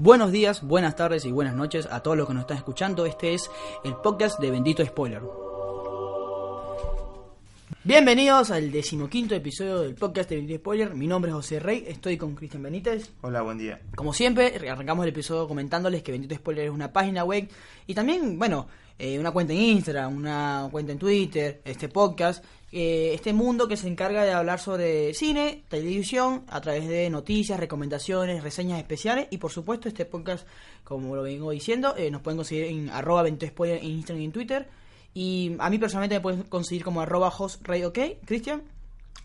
Buenos días, buenas tardes y buenas noches a todos los que nos están escuchando. Este es el podcast de Bendito Spoiler. Bienvenidos al decimoquinto episodio del podcast de Bendito Spoiler. Mi nombre es José Rey, estoy con Cristian Benítez. Hola, buen día. Como siempre, arrancamos el episodio comentándoles que Bendito Spoiler es una página web y también, bueno, eh, una cuenta en Instagram, una cuenta en Twitter, este podcast, eh, este mundo que se encarga de hablar sobre cine, televisión, a través de noticias, recomendaciones, reseñas especiales y por supuesto este podcast, como lo vengo diciendo, eh, nos pueden conseguir en arroba en Instagram y en Twitter. Y a mí personalmente me pueden conseguir como arroba ok, Cristian.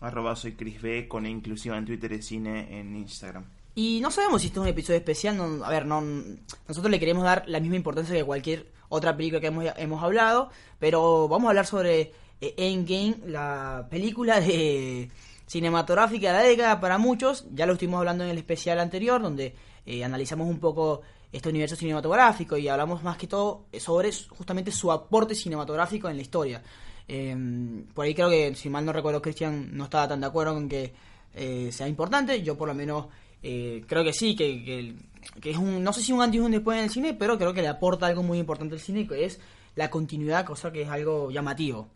Arroba soy Chris B con inclusiva en Twitter y cine en Instagram. Y no sabemos si esto es un episodio especial, no, a ver, no, nosotros le queremos dar la misma importancia que cualquier otra película que hemos, hemos hablado, pero vamos a hablar sobre eh, Endgame, la película de cinematográfica de la década para muchos, ya lo estuvimos hablando en el especial anterior, donde eh, analizamos un poco este universo cinematográfico y hablamos más que todo sobre justamente su aporte cinematográfico en la historia. Em, por ahí creo que, si mal no recuerdo, Christian no estaba tan de acuerdo con que eh, sea importante, yo por lo menos creo que sí, que, que, es un, no sé si un antes y un después en el cine, pero creo que le aporta algo muy importante al cine, que es la continuidad, cosa que es algo llamativo.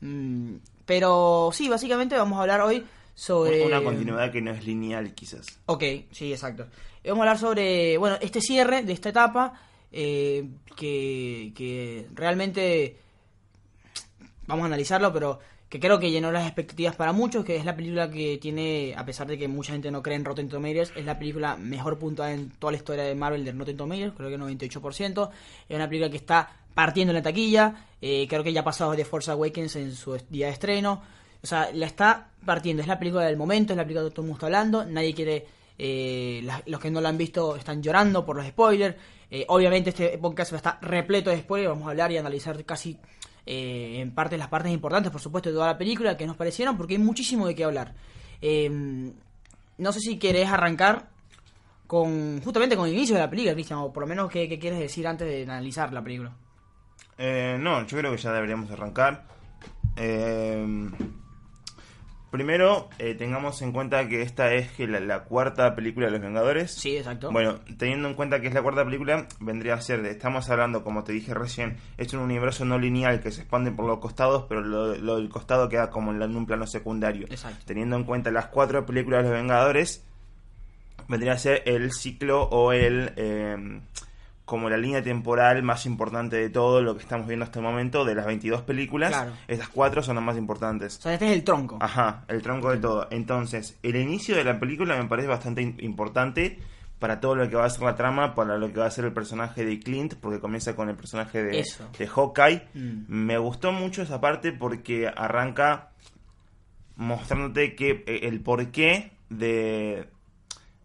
Mm, pero sí, básicamente vamos a hablar hoy sobre... Una continuidad que no es lineal, quizás. Ok, sí, exacto. Vamos a hablar sobre, bueno, este cierre de esta etapa, eh, que, que realmente... Vamos a analizarlo, pero que creo que llenó las expectativas para muchos, que es la película que tiene, a pesar de que mucha gente no cree en Rotten Tomatoes, es la película mejor puntuada en toda la historia de Marvel de Rotten Tomatoes, creo que 98%. Es una película que está partiendo en la taquilla, eh, creo que ya ha pasado de Force Awakens en su día de estreno. O sea, la está partiendo, es la película del momento, es la película que todo el mundo está hablando, nadie quiere... Eh, los que no la han visto están llorando por los spoilers. Eh, obviamente este podcast estar repleto de spoilers, vamos a hablar y analizar casi eh, en parte las partes importantes, por supuesto, de toda la película que nos parecieron, porque hay muchísimo de qué hablar. Em, no sé si querés arrancar con justamente con el inicio de la película, Cristian, o por lo menos qué, qué quieres decir antes de analizar la película. Eh, no, yo creo que ya deberíamos arrancar. Eh, Primero, eh, tengamos en cuenta que esta es la, cuarta película de Los Vengadores. Sí, exacto. Bueno, teniendo en cuenta que es la cuarta película, vendría a ser estamos hablando, como te dije recién, es un universo no lineal que se expande por los costados, pero lo, del costado queda como en, un plano secundario. Exacto. Teniendo en cuenta las cuatro películas de Los Vengadores, vendría a ser el ciclo o el... Eh, como la línea temporal más importante de todo lo que estamos viendo hasta el momento, de las 22 películas, claro. estas cuatro son las más importantes. O sea, este es el tronco. Ajá, el tronco de todo. Entonces, el inicio de la película me parece bastante importante para todo lo que va a ser la trama, para lo que va a ser el personaje de Clint, porque comienza con el personaje de, de Hawkeye. Mm. Me gustó mucho esa parte porque arranca mostrándote que eh, el porqué de,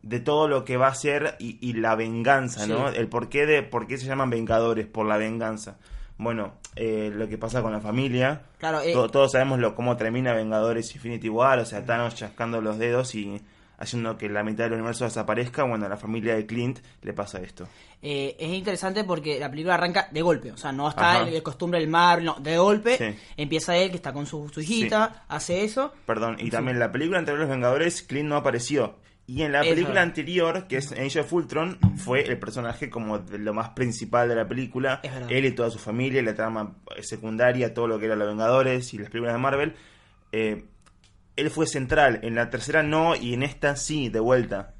de todo lo que va a ser y, la venganza, ¿no? El porqué de por qué se llaman Vengadores, por la venganza. Bueno, eh, lo que pasa con la familia. Claro, eh, todos sabemos lo, cómo termina Vengadores Infinity War, o sea, Thanos chascando los dedos y haciendo que la mitad del universo desaparezca. Bueno, a la familia de Clint le pasa esto. Eh, es interesante porque la película arranca de golpe, o sea, no está el, costumbre del mar, no, de golpe empieza él que está con su, hijita, hace eso. Perdón, y también la película anterior Los Vengadores, Clint no apareció. Y en la película anterior, que es Age of Ultron, fue el personaje como de lo más principal de la película. Él y toda su familia, la trama secundaria, todo lo que era Los Vengadores y las películas de Marvel. Eh, él fue central. En la tercera no, y en esta sí, de vuelta.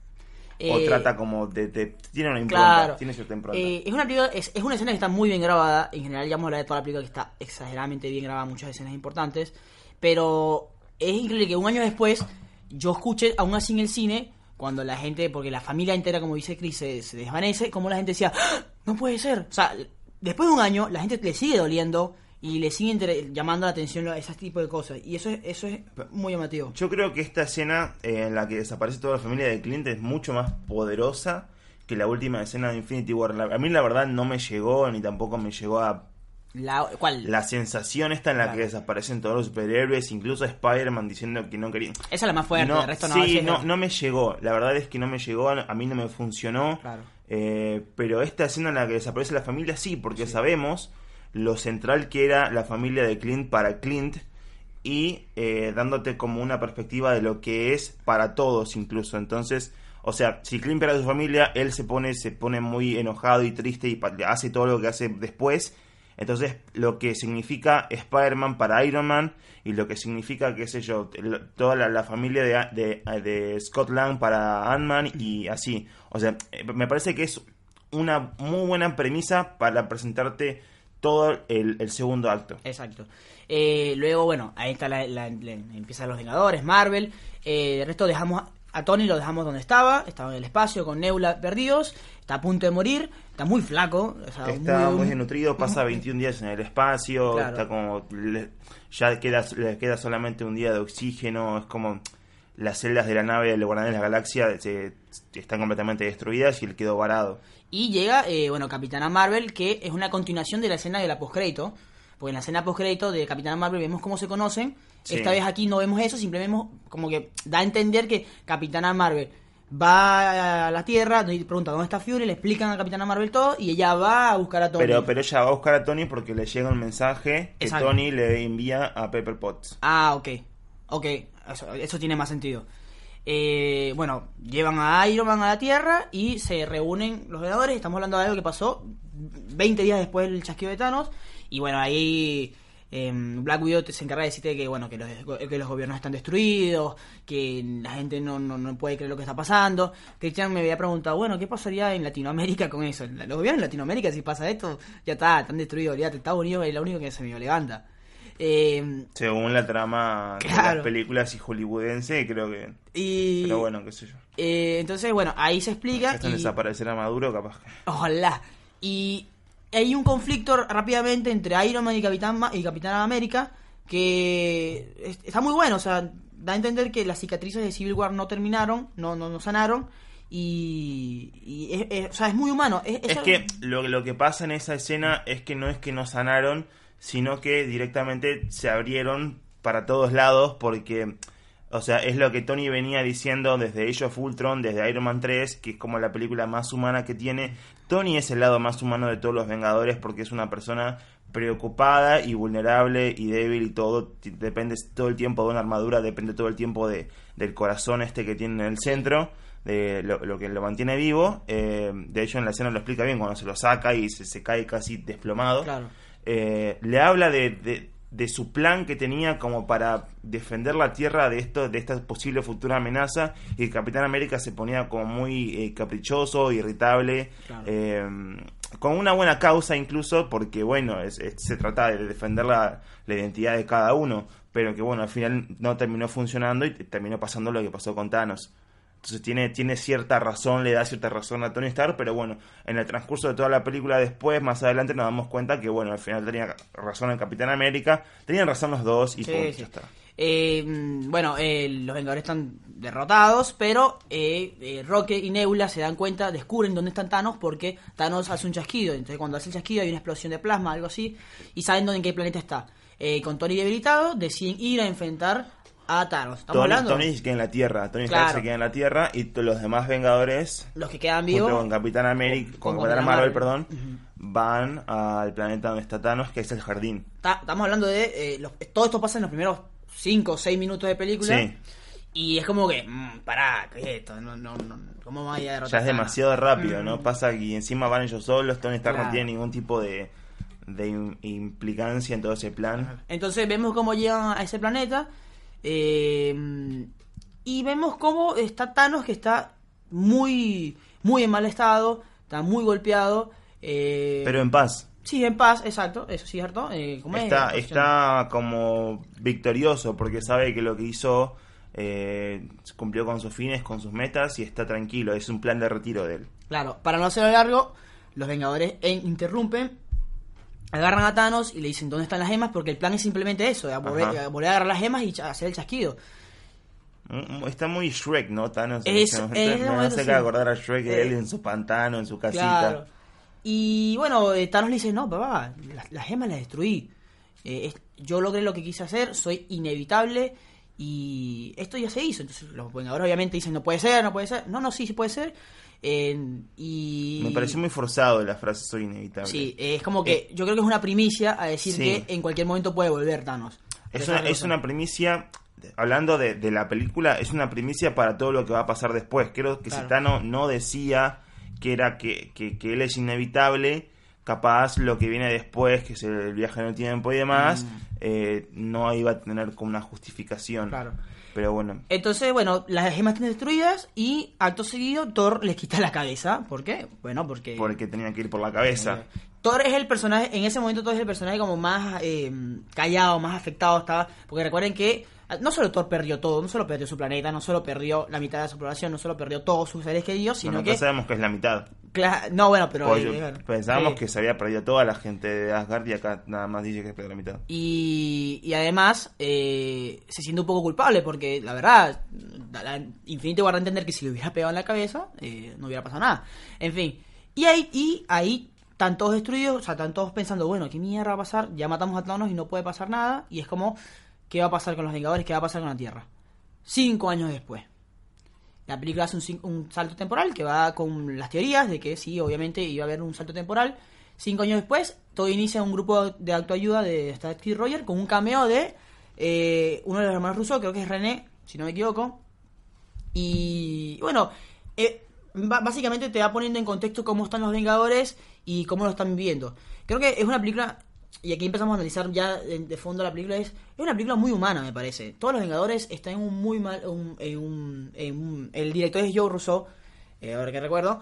o eh, trata como de, tiene una impronta, tiene cierta impronta. Eh, es una es, una escena que está muy bien grabada. En general, ya hemos hablado de toda la película que está exageradamente bien grabada, muchas escenas importantes. Pero es increíble que un año después yo escuche, aún así en el cine, cuando la gente, porque la familia entera, como dice Chris, se, desvanece, como la gente decía, ¡Ah! no puede ser. O sea, después de un año, la gente le sigue doliendo y le sigue llamando la atención a ese tipo de cosas. Y eso es, eso es muy llamativo. Yo creo que esta escena eh, en la que desaparece toda la familia de Clint es mucho más poderosa que la última escena de Infinity War. a mí la verdad no me llegó, ni tampoco me llegó a la, ¿cuál? la sensación está en la que desaparecen todos los superhéroes, incluso Spider-Man diciendo que no quería. Esa es la más fuerte, no, el resto no. Sí, no, no me llegó. La verdad es que no me llegó, a mí no me funcionó. Eh, pero esta escena en la que desaparece la familia, sí, porque sabemos lo central que era la familia de Clint para Clint y eh, dándote como una perspectiva de lo que es para todos incluso. Entonces, O sea, si Clint pierde a su familia, él se pone, se pone muy enojado y triste y hace todo lo que hace después. Entonces, lo que significa Spider-Man para Iron Man y lo que significa, qué sé yo, toda la, familia de, de, Scott Lang para Ant-Man y así. O sea, eh, me parece que es una muy buena premisa para presentarte todo el, segundo acto. Exacto. Eh, luego, bueno, ahí está la, empiezan los Vengadores, Marvel. Eh, el resto dejamos a Tony lo dejamos donde estaba, estaba en el espacio con Nebula perdidos, está a punto de morir, está muy flaco. está muy, desnutrido, pasa 21 días en el espacio, está como. ya queda, le queda solamente un día de oxígeno, es como. Las celdas de la nave del Guardián de la Galaxia están completamente destruidas y él quedó varado. Y llega, eh, bueno, Capitana Marvel, que es una continuación de la escena de la postcrédito. Porque en la escena postcrédito de Capitana Marvel vemos cómo se conocen esta vez aquí no vemos eso, simplemente vemos como que da a entender que Capitana Marvel va a la Tierra, pregunta dónde está Fury, le explican a Capitana Marvel todo y ella va a buscar a Tony. Pero, pero ella va a buscar a Tony porque le llega un mensaje que Tony le envía a Pepper Potts. Ah, ok. Ok, eso, tiene más sentido. Eh, bueno, llevan a Iron Man a la Tierra y se reúnen los Vengadores. Estamos hablando de algo que pasó 20 días después del chasquido de Thanos. Y bueno, ahí eh, Black Widow se encarga de decirte que bueno que los, que los gobiernos están destruidos, que la gente no, no, puede creer lo que está pasando. Christian me había preguntado, bueno, ¿qué pasaría en Latinoamérica con eso? Los gobiernos en Latinoamérica, si pasa esto, ya está, están destruidos. Ya Estados Unidos es lo único que se me levanta. Eh, Según la trama de las películas y hollywoodense, creo que. pero bueno, qué sé yo. Eh, entonces, bueno, ahí se explica. Están desaparecer a Maduro, capaz. Ojalá. Y hay un conflicto rápidamente entre Iron Man y Capitán, y Capitán América que está muy bueno, o sea, da a entender que las cicatrices de Civil War no terminaron, no, no, no sanaron. Y, es, o sea, es muy humano. Es, que lo, lo que pasa en esa escena es que no es que no sanaron, sino que directamente se abrieron para todos lados porque o sea, es lo que Tony venía diciendo desde Age of Ultron, desde Iron Man 3, que es como la película más humana que tiene. Tony es el lado más humano de todos los Vengadores porque es una persona preocupada y vulnerable y débil y todo. Depende todo el tiempo de una armadura, depende todo el tiempo de, del corazón este que tiene en el centro, de lo, que lo mantiene vivo. Eh, de hecho, en la escena lo explica bien cuando se lo saca y se, se cae casi desplomado. Eh, le habla de de su plan que tenía como para defender la Tierra de esto de esta posible futura amenaza y el Capitán América se ponía como muy eh, caprichoso irritable eh, con una buena causa incluso porque bueno se trata de defender la, la, identidad de cada uno pero que bueno al final no terminó funcionando y terminó pasando lo que pasó con Thanos entonces tiene, tiene cierta razón, le da cierta razón a Tony Stark, pero bueno, en el transcurso de toda la película después, más adelante, nos damos cuenta que bueno, al final tenía razón el Capitán América, tenían razón los dos y sí, está. Eh, bueno, eh, los Vengadores están derrotados, pero eh, eh, Rocket y Nebula se dan cuenta, descubren dónde están Thanos porque Thanos hace un chasquido. Entonces, cuando hace el chasquido hay una explosión de plasma, algo así, y saben dónde en qué planeta está. con Tony debilitado, deciden ir a enfrentar a Thanos. ¿Estamos Tony, hablando? Tony se queda en la Tierra. Tony Stark se queda en la Tierra y los demás Vengadores. Los que quedan vivos. con Capitán América. Con, Capitán Marvel, perdón. Van al planeta donde está Thanos, que es el jardín. estamos hablando de. Eh, todo esto pasa en los primeros 5 o 6 minutos de película. Sí. Y es como que, mmm, pará, ¿qué es esto? No, no, no, ¿Cómo va a derrotar? Ya es demasiado rápido, ¿no? Pasa que encima van ellos solos, Tony Stark no tiene ningún tipo de, de implicancia en todo ese plan. Entonces vemos cómo llegan a ese planeta eh, y vemos cómo está Thanos, que está muy, muy en mal estado, está muy golpeado. Eh, Pero en paz. Sí, en paz, exacto, eso es cierto. Eh, está, está como victorioso porque sabe que lo que hizo cumplió con sus fines, con sus metas y está tranquilo. Es un plan de retiro de él. Claro, para no hacerlo largo, los Vengadores interrumpen agarran a Thanos y le dicen dónde están las gemas porque el plan es simplemente eso, volver, a agarrar las gemas y hacer el chasquido. Mm, mm, está muy Shrek, ¿no? Thanos. Es, me hace acordar a Shrek él en su pantano, en su casita. Y bueno, eh, Thanos le dice, no, papá, las, gemas las destruí. Eh, yo logré lo que quise hacer, soy inevitable y esto ya se hizo. Entonces los Vengadores obviamente dicen, no puede ser, no puede ser. No, no, sí, sí puede ser y... Me pareció muy forzado la frase soy inevitable. Sí, es como que eh, yo creo que es una primicia a decir que en cualquier momento puede volver Thanos. Es una, es una primicia hablando de, la película, es una primicia para todo lo que va a pasar después. Creo que Citano no decía que era que, que, él es inevitable, capaz lo que viene después, que es el viaje en el tiempo y demás, mm. eh, no iba a tener como una justificación. Claro. Pero bueno. Entonces, bueno, las gemas están destruidas y acto seguido Thor les quita la cabeza. ¿Por qué? Bueno, porque... Porque tenía que ir por la cabeza. Thor es el personaje, en ese momento Thor es el personaje como más eh, callado, más afectado estaba. Porque recuerden que no solo Thor perdió todo, no solo perdió su planeta, no solo perdió la mitad de su población, no solo perdió todos sus seres queridos, sino que... sabemos que es la mitad. no, bueno, pero... Eh, pensábamos que se había perdido toda la gente de Asgard y acá nada más dice que perdió la mitad. Y, y además eh, se siente un poco culpable porque la verdad, la Infinity guarda entender que si le hubiera pegado en la cabeza eh, no hubiera pasado nada. En fin, y ahí, y ahí están todos destruidos, o sea, están todos pensando, bueno, ¿qué mierda va a pasar? Ya matamos a Thanos y no puede pasar nada. Y es como, ¿qué va a pasar con los Vengadores? ¿Qué va a pasar con la Tierra? Cinco años después. La película hace un, salto temporal que va con las teorías de que sí, obviamente iba a haber un salto temporal. Cinco años después, todo inicia un grupo de autoayuda de Steve Roger con un cameo de eh, uno de los hermanos rusos, creo que es René, si no me equivoco. Y bueno, eh, básicamente te va poniendo en contexto cómo están los Vengadores y cómo lo están viviendo. Creo que es una película y aquí empezamos a analizar ya de, fondo la película, es, es una película muy humana, me parece. Todos los Vengadores están en un muy mal... en, un, el director es Joe Rousseau, eh, ahora que recuerdo,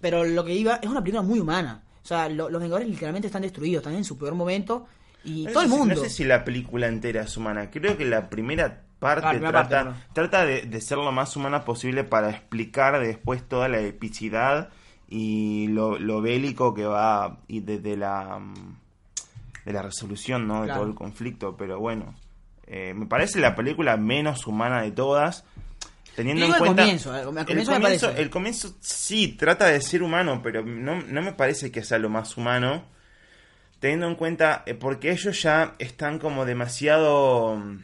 pero lo que iba es una película muy humana. O sea, los Vengadores literalmente están destruidos, están en su peor momento y todo el mundo... no sé si la película entera es humana, creo que la primera parte trata, trata de, ser lo más humana posible para explicar después toda la epicidad y lo, lo bélico que va y desde la mm, de la resolución ¿no? de todo el conflicto, pero bueno, eh, me parece la película menos humana de todas. Teniendo en cuenta. El comienzo, el, comienzo, sí trata de ser humano, pero no, no me parece que sea lo más humano. Teniendo en cuenta, eh, porque ellos ya están como demasiado mm,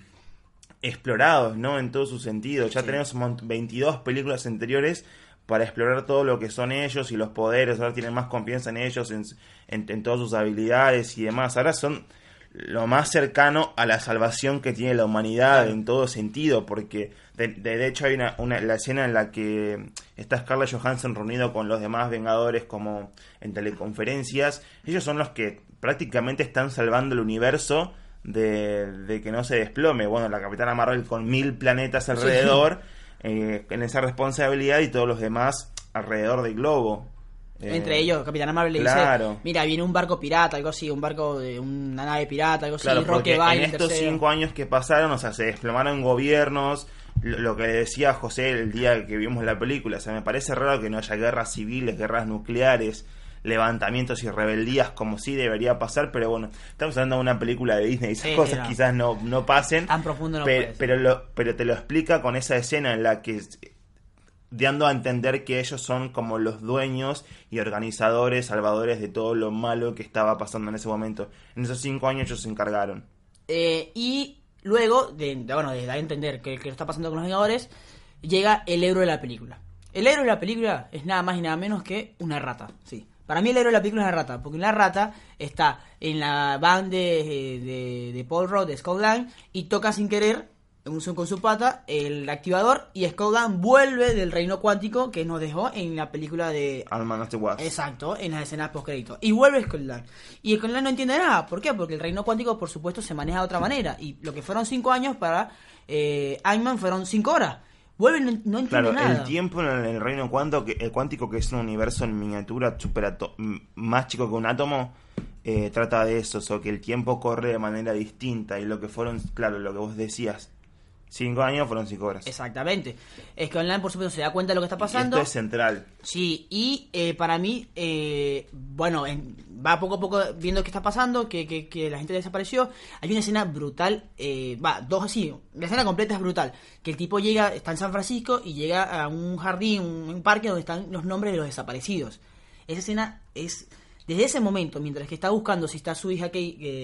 explorados, ¿no? En todo su sentido. Ya tenemos 22 películas anteriores para explorar todo lo que son ellos y los poderes, ahora tienen más confianza en ellos, en, en, todas sus habilidades y demás. Ahora son lo más cercano a la salvación que tiene la humanidad en todo sentido, porque de, hecho hay una, una, la escena en la que está Scarlett Johansson reunido con los demás Vengadores como en teleconferencias, ellos son los que prácticamente están salvando el universo de, de que no se desplome. Bueno, la Capitana Marvel con mil planetas alrededor. Eh, en esa responsabilidad y todos los demás alrededor del globo. Entre eh, ellos, Capitán Marvel le dice, mira, viene un barco pirata, algo así, un barco de una nave pirata, algo así, Roque En estos cinco años que pasaron, o sea, se desplomaron gobiernos, lo, que decía José el día que vimos la película, o sea, me parece raro que no haya guerras civiles, guerras nucleares, levantamientos y rebeldías como sí debería pasar, pero bueno, estamos hablando de una película de Disney, esas cosas quizás no, no pasen. Tan profundo no pero, pero, lo, pero te lo explica con esa escena en la que dando a entender que ellos son como los dueños y organizadores, salvadores de todo lo malo que estaba pasando en ese momento. En esos cinco años ellos se encargaron. Eh, y luego, de, bueno, de dar a entender que, que está pasando con los Vengadores, llega el héroe de la película. El héroe de la película es nada más y nada menos que una rata, sí. Para mí el héroe de la película es la rata, porque la rata está en la band de, de, Paul Rudd, de Scott y toca sin querer, con su pata, el activador, y Scott vuelve del reino cuántico que nos dejó en la película de... Alman of the Wasp. Exacto, en las escenas post-crédito. Y vuelve Scott Y Scott no entiende nada. ¿Por qué? Porque el reino cuántico, por supuesto, se maneja de otra manera. Y lo que fueron cinco años para eh, fueron cinco horas. Vuelve no, no entiende claro, el tiempo en el reino cuántico, el cuántico, que es un universo en miniatura super más chico que un átomo, eh, trata de eso, o que el tiempo corre de manera distinta. Y lo que fueron, claro, lo que vos decías, Cinco años fueron cinco horas. Exactamente. Es que online, por supuesto, se da cuenta de lo que está pasando. esto es central. Sí, y eh, para mí, eh, bueno, va poco a poco viendo qué está pasando, que, que, la gente desapareció. Hay una escena brutal, eh, va, dos así. La escena completa es brutal. Que el tipo llega, está en San Francisco y llega a un jardín, un, parque donde están los nombres de los desaparecidos. Esa escena es, desde ese momento, mientras que está buscando si está su hija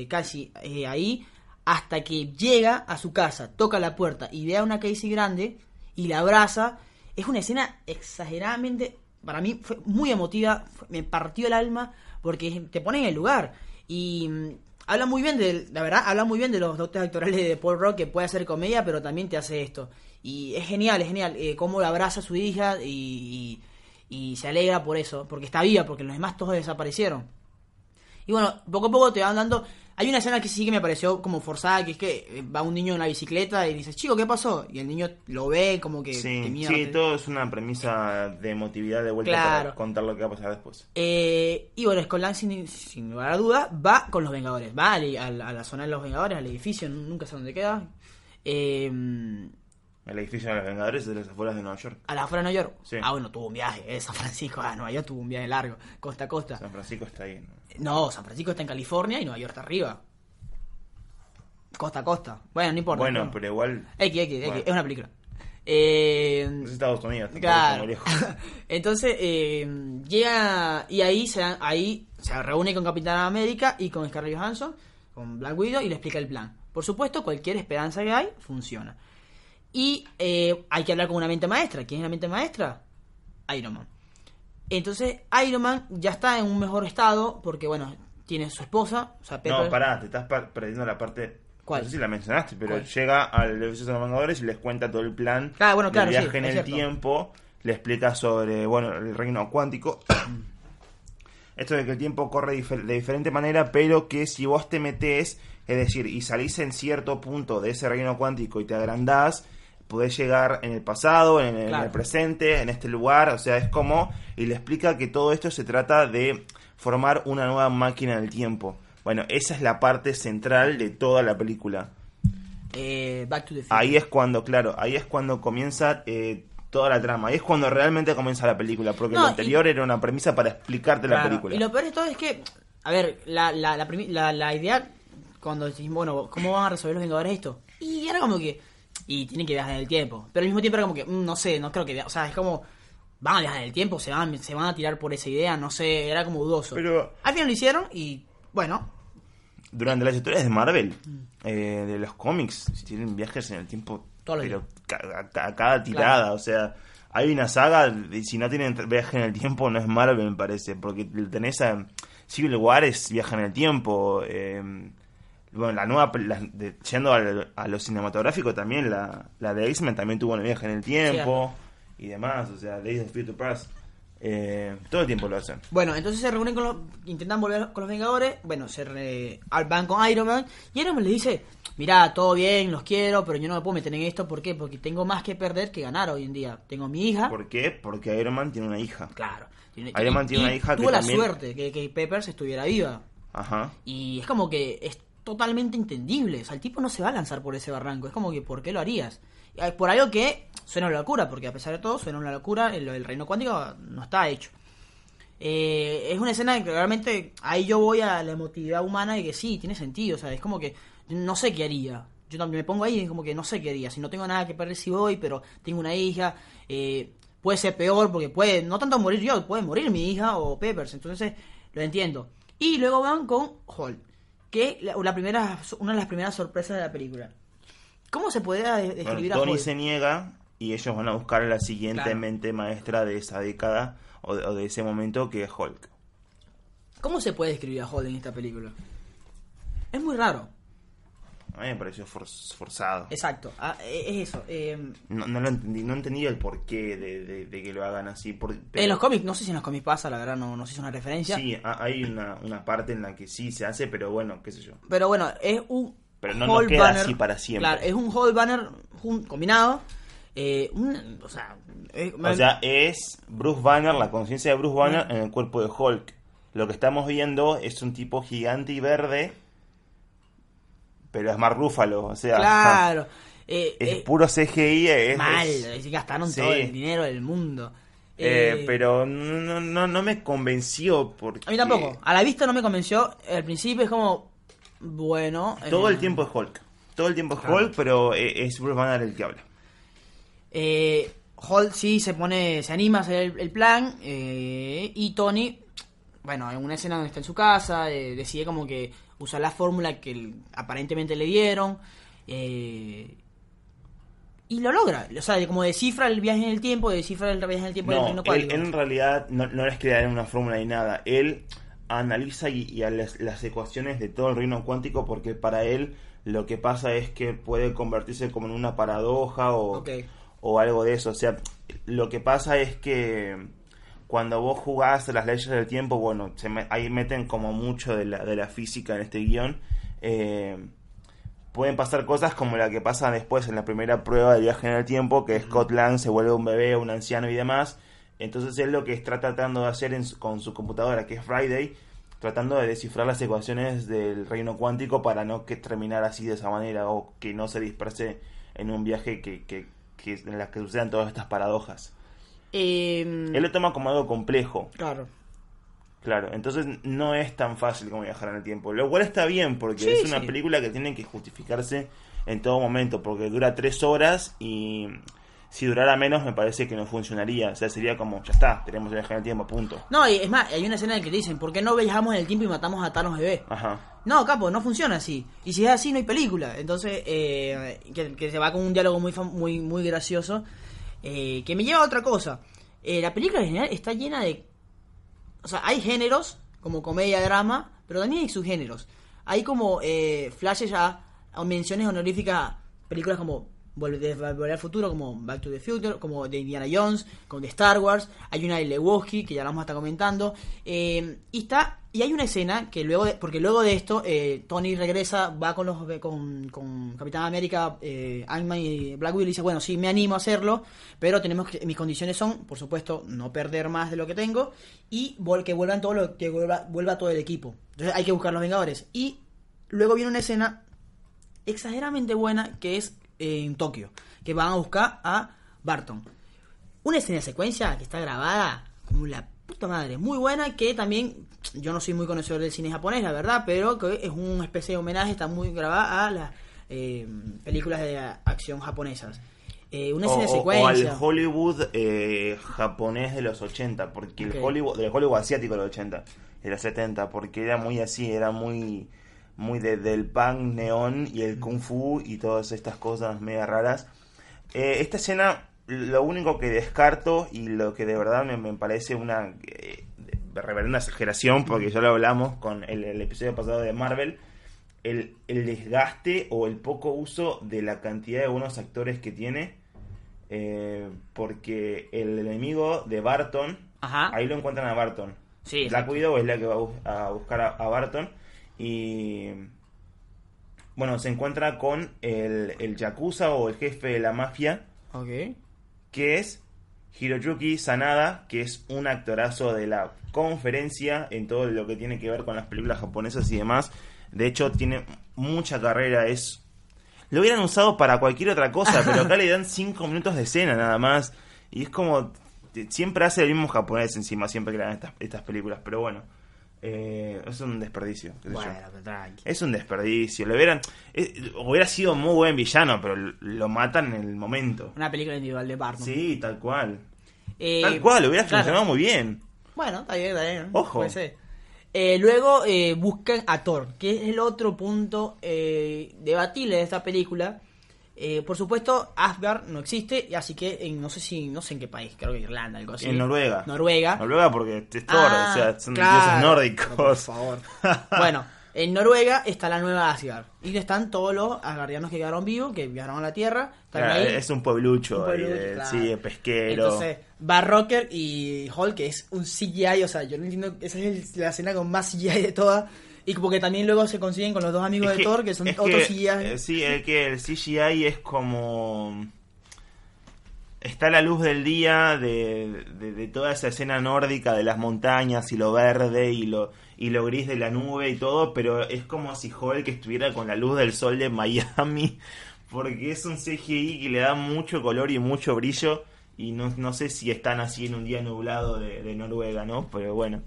Cassie ahí hasta que llega a su casa, toca la puerta y ve a una Casey grande y la abraza. Es una escena exageradamente, para mí fue muy emotiva, me partió el alma porque te pone en el lugar. Y mm, habla muy bien de, la verdad, habla muy bien de los dotes actorales de Paul Rock, que puede hacer comedia, pero también te hace esto. Y es genial, es genial, eh, cómo abraza a su hija y, y, se alegra por eso, porque está viva, porque los demás todos desaparecieron. Y bueno, poco a poco te van dando hay una escena que sí que me pareció como forzada, que es que eh, va un niño en la bicicleta y dice, chico, ¿qué pasó? Y el niño lo ve como que... Sí, sí todo es una premisa de emotividad de vuelta para contar lo que va a pasar después. Eh, y bueno, Scott sin, sin lugar a duda, va con los Vengadores. Va a, la zona de los Vengadores, al edificio, nunca sé dónde queda. Eh, el edificio de los Vengadores de las afueras de Nueva York. ¿A las afueras de Nueva York? Sí. Ah, bueno, tuvo un viaje. Eh, San Francisco a Nueva York tuvo un viaje largo, costa a costa. San Francisco está ahí. ¿no? San Francisco está en California y Nueva York está arriba. Costa a costa. Bueno, no importa. Bueno, pero igual. X, X, X, es una película. Eh, es Estados Unidos. Claro. Entonces, eh, llega. Y ahí se, ahí se reúne con Capitán América y con Scarlett Johansson, con Black Widow, y le explica el plan. Por supuesto, cualquier esperanza que hay funciona. Y eh, hay que hablar con una mente maestra. ¿Quién es la mente maestra? Iron Man. Entonces, Iron Man ya está en un mejor estado porque, bueno, tiene su esposa. O sea, No, pará, te estás perdiendo la parte. ¿Cuál? No sé si la mencionaste, pero llega al edificio de los Vengadores y les cuenta todo el plan ah, bueno, claro, del viaje en el tiempo. Le explica sobre, bueno, el reino cuántico. Esto de que el tiempo corre de diferente manera, pero que si vos te metés, es decir, y salís en cierto punto de ese reino cuántico y te agrandás, podés llegar en el pasado, en el, presente, en este lugar, o sea, es como, y le explica que todo esto se trata de formar una nueva máquina del tiempo. Bueno, esa es la parte central de toda la película. Eh, ahí es cuando, claro, ahí es cuando comienza eh, toda la trama. Ahí es cuando realmente comienza la película, porque lo anterior era una premisa para explicarte la película. Y lo peor de todo es que, a ver, la, la, la, la idea, cuando decís, bueno, ¿cómo van a resolver los Vengadores esto? Y era como que y tienen que viajar en el tiempo. Pero al mismo tiempo era como que, mm, no sé, no creo que. O sea, es como. Van a viajar en el tiempo, se van, se van a tirar por esa idea, no sé, era como dudoso. Pero. Al final lo hicieron y, bueno. Durante las historias de Marvel, mm. eh, de los cómics, si tienen viajes en el tiempo. pero a, cada tirada, o sea. Hay una saga, y si no tienen viaje en el tiempo, no es Marvel, me parece, porque tenés a. Civil War es viaje en el tiempo. Eh, bueno, la nueva, yendo a, lo cinematográfico también, la, la de X-Men también tuvo un viaje en el tiempo y demás, o sea, Days of Future Past. Eh, todo el tiempo lo hacen. Bueno, entonces se reúnen con los. Intentan volver con los Vengadores. Bueno, se re, van con Iron Man. Y Iron Man le dice: Mira, todo bien, los quiero, pero yo no me puedo meter en esto. ¿Por qué? Porque tengo más que perder que ganar hoy en día. Tengo mi hija. ¿Por qué? Porque Iron Man tiene una hija. Claro. Iron Man tiene una hija tuvo la suerte que, que Peppers estuviera viva. Ajá. Y es como que totalmente entendible. O sea, el tipo no se va a lanzar por ese barranco. Es como que, ¿por qué lo harías? Por algo que suena una locura, porque a pesar de todo, suena una locura. El, el reino cuántico no está hecho. Eh, es una escena que realmente ahí yo voy a la emotividad humana y que sí, tiene sentido. O sea, es como que no sé qué haría. Yo también me pongo ahí y es como que no sé qué haría. Si no tengo nada que perder, si voy, pero tengo una hija. Eh, puede ser peor porque puede, no tanto morir yo, puede morir mi hija o Peppers. Entonces, lo entiendo. Y luego van con Hall que la, primera, una de las primeras sorpresas de la película. ¿Cómo se puede describir a Tony se niega y ellos van a buscar a la siguiente mente maestra de esa década o de, ese momento que es Hulk. ¿Cómo se puede describir a Hulk en esta película? Es muy raro. A mí me pareció forzado. Exacto, ah, e, es eso. Eh, no, no, lo entendí, no entendí el porqué de, de, que lo hagan así. En los cómics, no sé si en los cómics pasa, la verdad no, no sé si es una referencia. Sí, hay una, una parte en la que sí se hace, pero bueno, qué sé yo. Pero bueno, es un pero no, no queda así para siempre. Claro, es un whole banner combinado. Eh, o, sea, es, o sea, es Bruce Banner, la conciencia de Bruce Banner en el cuerpo de Hulk. Lo que estamos viendo es un tipo gigante y verde pero es más Rúfalo, o sea. Claro. Eh, es eh, puro CGI. Es, mal, gastaron todo el dinero del mundo. Eh, pero no, no, no me convenció porque... A mí tampoco. A la vista no me convenció. Al principio es como... Bueno... Todo el tiempo es Hulk. Todo el tiempo es Hulk, pero es Bruce Banner el que habla. Hulk sí se pone... Se anima a hacer el, plan. y Tony... Bueno, en una escena donde está en su casa, decide como que usa la fórmula que aparentemente le dieron. Eh, y lo logra. O sea, como descifra el viaje en el tiempo, descifra el viaje en el tiempo no, él, en realidad no, no es crear una fórmula ni nada. Él analiza y, a las, ecuaciones de todo el reino cuántico porque para él lo que pasa es que puede convertirse como en una paradoja o, o algo de eso. O sea, lo que pasa es que cuando vos jugás las leyes del tiempo, bueno, se ahí meten como mucho de la, de la física en este guion. Eh, pueden pasar cosas como la que pasa después en la primera prueba de viaje en el tiempo, que Scott Lang se vuelve un bebé, un anciano y demás. Entonces él lo que está tratando de hacer con su computadora, que es Friday, tratando de descifrar las ecuaciones del reino cuántico para no que terminar así de esa manera o que no se disperse en un viaje que, que, que en la que sucedan todas estas paradojas. Em, él lo toma como algo complejo. Claro. Claro, entonces no es tan fácil como viajar en el tiempo. Lo cual está bien, porque es una película que tiene que justificarse en todo momento, porque dura tres horas y si durara menos me parece que no funcionaría. O sea, sería como, ya está, tenemos que viajar en el tiempo, punto. No, y es más, hay una escena en que dicen, ¿por qué no viajamos en el tiempo y matamos a Thanos bebé? Ajá. No, capo, no funciona así. Y si es así, no hay película. Entonces, eh, que, se va con un diálogo muy, muy, muy gracioso, eh, que me lleva a otra cosa. Eh, la película en general está llena de o sea, hay géneros, como comedia, drama, pero también hay subgéneros. Hay como eh, flashes ya, o menciones honoríficas a películas como Volver al Futuro, como Back to the Future, como de Indiana Jones, como de Star Wars. Hay una de Lewoski, que ya la vamos a estar comentando. Eh, y está y hay una escena que luego de, porque luego de esto eh, Tony regresa, va con los con, con Capitán América, eh, Ant-Man y Black Widow y dice, bueno, sí, me animo a hacerlo, pero tenemos que, mis condiciones son, por supuesto, no perder más de lo que tengo y que vuelvan todo lo que vuelva, vuelva todo el equipo. Entonces hay que buscar los Vengadores. Y luego viene una escena exageradamente buena que es en Tokio, que van a buscar a Barton. Una escena de secuencia que está grabada como la puta madre, muy buena, que también yo no soy muy conocedor del cine japonés, la verdad, pero que es una especie de homenaje, está muy grabada a las eh, películas de acción japonesas. Eh, una escena de secuencia. O al Hollywood eh, japonés de los 80, porque el Hollywood, del Hollywood asiático de los 80, de los 70, porque era muy así, era muy muy de, del punk neón y el kung fu y todas estas cosas mega raras. esta escena, lo único que descarto y lo que de verdad me, me parece una reverenda exageración, porque ya lo hablamos con el, episodio pasado de Marvel, el, desgaste o el poco uso de la cantidad de buenos actores que tiene. Eh, porque el enemigo de Barton, ahí lo encuentran a Barton. Sí, la Widow es la que va a buscar a, Barton. Y bueno, se encuentra con el, el Yakuza o el jefe de la mafia. Que es Hiroyuki Sanada, que es un actorazo de la conferencia en todo lo que tiene que ver con las películas japonesas y demás. De hecho, tiene mucha carrera, es... Lo hubieran usado para cualquier otra cosa, pero acá le dan 5 minutos de escena nada más. Y es como... Siempre hace el mismo japonés encima, siempre que dan estas, estas películas, pero bueno. Eh, es un desperdicio. es un desperdicio. Lo hubieran, eh, hubiera sido muy buen villano, pero lo matan en el momento. Una película individual de Barton. Sí, tal cual. Eh, tal cual, hubiera funcionado muy bien. Bueno, está bien, está bien. Ojo. luego buscan a Thor, que es el otro punto debatible de esta película eh, por supuesto, Asgard no existe, así que en, no sé si, no sé en qué país, creo que Irlanda, algo así. En Noruega. Noruega. Noruega porque es Thor, o sea, ah, son dioses nórdicos. por favor. bueno, en Noruega está la nueva Asgard. Y están todos los asgardianos que quedaron vivos, que viajaron a la Tierra. Es un pueblucho, sí, pesquero. Entonces, Barrocker y Hulk, que es un CGI, o sea, yo no entiendo, esa es la escena con más CGI de todas. Y porque también luego se consiguen con los dos amigos de Thor, que son otros CGI. Eh, sí, es que el CGI es como... Está la luz del día de, de, toda esa escena nórdica de las montañas y lo verde y lo, y lo gris de la nube y todo, pero es como si Hulk estuviera con la luz del sol de Miami, porque es un CGI que le da mucho color y mucho brillo, y no, no sé si están así en un día nublado de, de Noruega, ¿no? Pero bueno.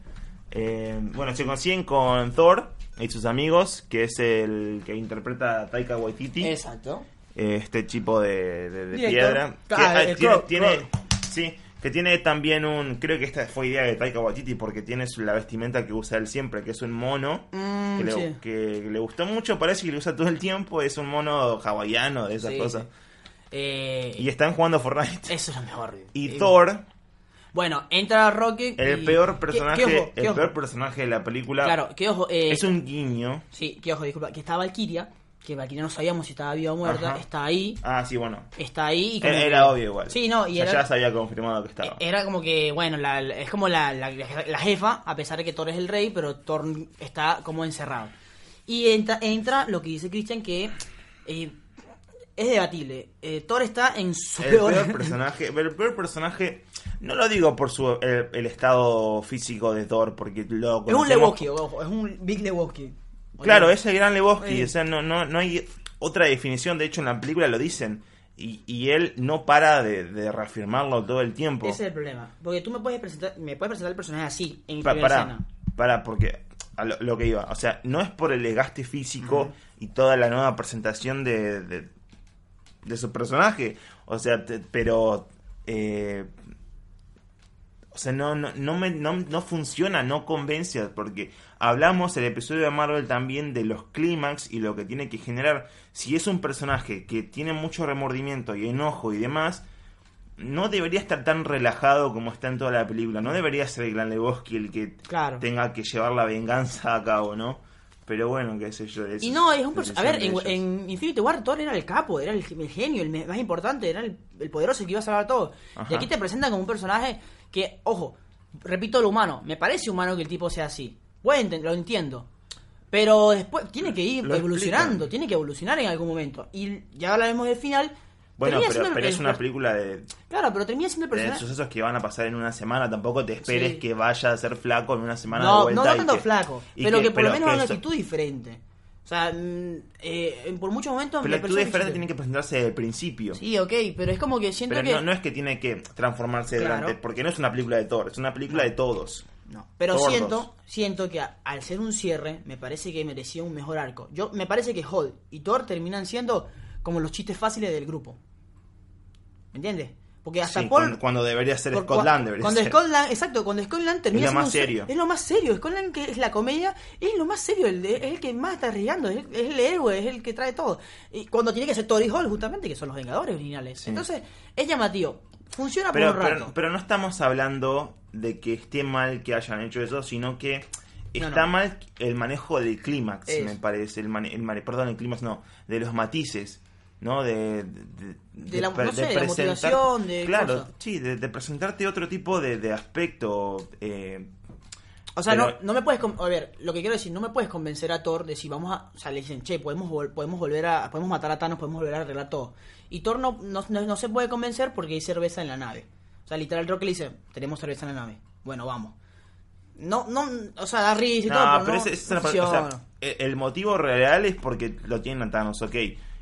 Eh, bueno, se consiguen con Thor y sus amigos, que es el que interpreta Taika Waititi. Exacto. Este tipo de, piedra. Ah, que, tiene, sí, que tiene también un. Creo que esta fue idea de Taika Waititi porque tiene la vestimenta que usa él siempre, que es un mono. Mm, que, le, gustó mucho, parece que lo usa todo el tiempo. Es un mono hawaiano de esas cosas. Eh, y están jugando Fortnite. Eso es lo mejor. Y Thor Bueno, entra Rocket. El peor personaje, el peor personaje de la película. Claro, que ojo. Eh, es un guiño. Sí, que ojo, disculpa, que está Valkyria que Valkyria no sabíamos si estaba viva o muerta, está ahí. Ah, sí, bueno. Está ahí. Y era, obvio igual. Sí, no, y ya se había confirmado que estaba. Era como que, bueno, la, es como la, la, jefa, a pesar de que Thor es el rey, pero Thor está como encerrado. Y entra, entra lo que dice Christian, que eh, es debatible. Eh, Thor está en su el peor... personaje. El peor personaje, no lo digo por su el, estado físico de Thor, porque lo Es un Lebowski, ojo, es un Big Lebowski. Claro, es el gran Lebowski, o sea, no, no, no hay otra definición, de hecho en la película lo dicen. Y, y él no para de, reafirmarlo todo el tiempo. Ese es el problema. Porque tú me puedes presentar, me puedes presentar el personaje así, en pa, primera para, Para, porque lo, que iba, o sea, no es por el desgaste físico y toda la nueva presentación de, de, su personaje. O sea, pero eh, o sea, no, no, no, me, no, no funciona, no convence, porque hablamos el episodio de Marvel también de los clímax y lo que tiene que generar. Si es un personaje que tiene mucho remordimiento y enojo y demás, no debería estar tan relajado como está en toda la película. No debería ser el Gran Lebowski el que tenga que llevar la venganza a cabo, ¿no? Pero bueno, qué sé yo. y no, es un A ver, en, Infinity War Thor era el capo, era el, genio, el más importante, era el, poderoso que iba a salvar todo. Y aquí te presentan como un personaje que, ojo, repito lo humano, me parece humano que el tipo sea así. Bueno, lo entiendo. Pero después tiene que ir evolucionando, tiene que evolucionar en algún momento. Y ya hablaremos del final. Bueno, pero, es una película de. Claro, pero termina siendo el personaje. De sucesos que van a pasar en una semana. Tampoco te esperes que vaya a ser flaco en una semana no, de vuelta. No, no tanto flaco, pero que, por lo menos una actitud diferente. O sea, mm, eh, por muchos momentos... Pero la actitud diferente tiene que presentarse desde el principio. Sí, ok, pero es como que siento pero que... No, no es que tiene que transformarse delante, porque no es una película de Thor, es una película de todos. No, pero siento, siento que al ser un cierre, me parece que merecía un mejor arco. Yo Me parece que Hulk y Thor terminan siendo como los chistes fáciles del grupo. ¿Me entiendes? Porque hasta Paul. Cuando, debería ser Scotland, debería cuando Scotland, exacto, cuando Scotland termina. Es lo más serio. Es lo más serio. Scotland, que es la comedia, es lo más serio. El es el que más está arriesgando. Es el, héroe, es el que trae todo. Y cuando tiene que ser Tori Hall, justamente, que son los Vengadores originales. Entonces, es llamativo. Funciona pero, por un rato. Pero, no estamos hablando de que esté mal que hayan hecho eso, sino que. Está mal el manejo del clímax, me parece. El, el, perdón, el clímax no, de los matices. ¿No? De, de, la, motivación, de claro, sí, de, presentarte otro tipo de, aspecto. Eh, o sea, no, no me puedes. A ver, lo que quiero decir, no me puedes convencer a Thor de si vamos a. O sea, le dicen, che, podemos, podemos volver a. Podemos matar a Thanos, podemos volver a arreglar todo. Y Thor no, no, se puede convencer porque hay cerveza en la nave. O sea, literal, Rock le dice, tenemos cerveza en la nave. Bueno, vamos. No, no, o sea, da risa y todo, pero, no el motivo real es porque lo tienen a Thanos, ok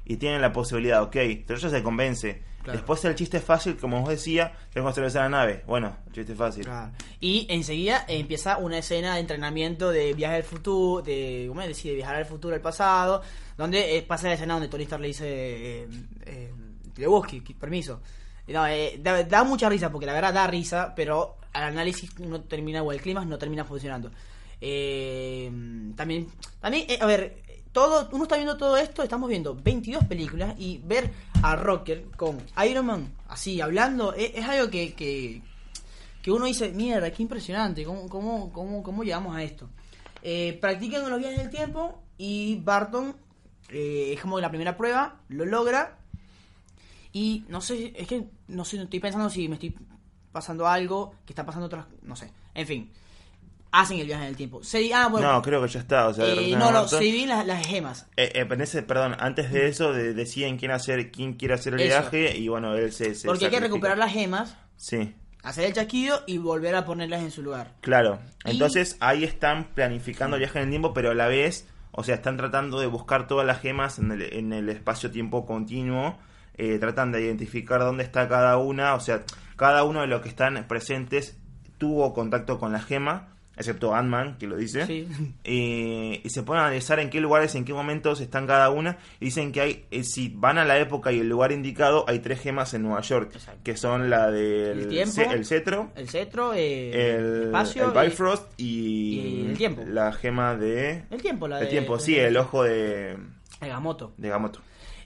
y tienen la posibilidad, ok, pero ella se convence. Después el chiste fácil, como os decía, tengo que hacer la nave. Bueno, chiste fácil. Y enseguida empieza una escena de entrenamiento de viaje al futuro, de, ¿cómo es De viajar al futuro, al pasado, donde eh, pasa la escena donde Tony Stark le dice, eh, eh, permiso. No, eh, da, mucha risa, porque la verdad da risa, pero al análisis no termina, o el clima no termina funcionando. también, también a ver, todo, uno está viendo todo esto, estamos viendo 22 películas y ver a Rocker con Iron Man así hablando es, algo que, que, uno dice, mierda, qué impresionante, ¿cómo, cómo, cómo, cómo llegamos a esto? Eh, practican los viajes del tiempo y Barton eh, es como la primera prueba, lo logra. Y no sé, es que no sé, estoy pensando si me estoy pasando algo, que está pasando otras, no sé, en fin hacen el viaje en el tiempo. Se, ah, no, creo que ya está. O sea, eh, no, no, se dividen las, gemas. Eh, eh perdón, antes de eso deciden quién hacer quién quiere hacer el viaje y bueno, él se... Porque hay que recuperar las gemas. Sí. Hacer el chasquido y volver a ponerlas en su lugar. Claro. Entonces ahí están planificando el viaje en el tiempo, pero a la vez, o sea, están tratando de buscar todas las gemas en el, en el espacio-tiempo continuo. Eh, tratan de identificar dónde está cada una, o sea, cada uno de los que están presentes tuvo contacto con la gema excepto Ant-Man, que lo dice, y se ponen a analizar en qué lugares, en qué momentos están cada una, y dicen que hay, eh, si van a la época y el lugar indicado, hay tres gemas en Nueva York, que son la del el, el cetro, el cetro, eh, el, espacio, el Bifrost y, el tiempo. la gema de... El tiempo, la El tiempo, sí, el ojo de... De Gamoto. De Gamoto.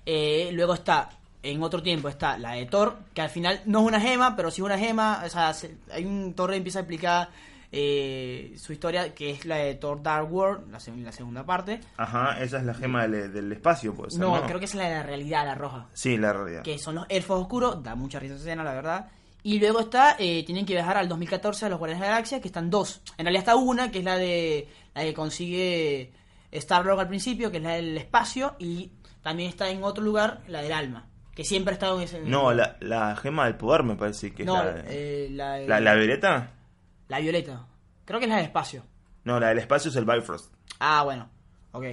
Eh, luego está en otro tiempo está la de Thor, que al final no es una gema, pero sí es una gema. O sea, hay un Thor que empieza a explicar eh, su historia, que es la de Thor Dark World, la, la segunda parte. Ajá, esa es la gema del, espacio, pues. No, creo que es la de la realidad, la roja. Sí, la realidad. Que son los elfos oscuros, da mucha risa esa escena, la verdad. Y luego está, eh, tienen que viajar al 2014 a los Guardianes de la Galaxia, que están dos. En realidad está una, que es la de la que consigue Star-Lord al principio, que es la del espacio, y también está en otro lugar, la del alma que siempre ha estado en ese... No, la, la gema del poder me parece que es la, eh, la, la, violeta. La violeta. Creo que es la del espacio. No, la del espacio es el Bifrost. Ah, bueno. Ok.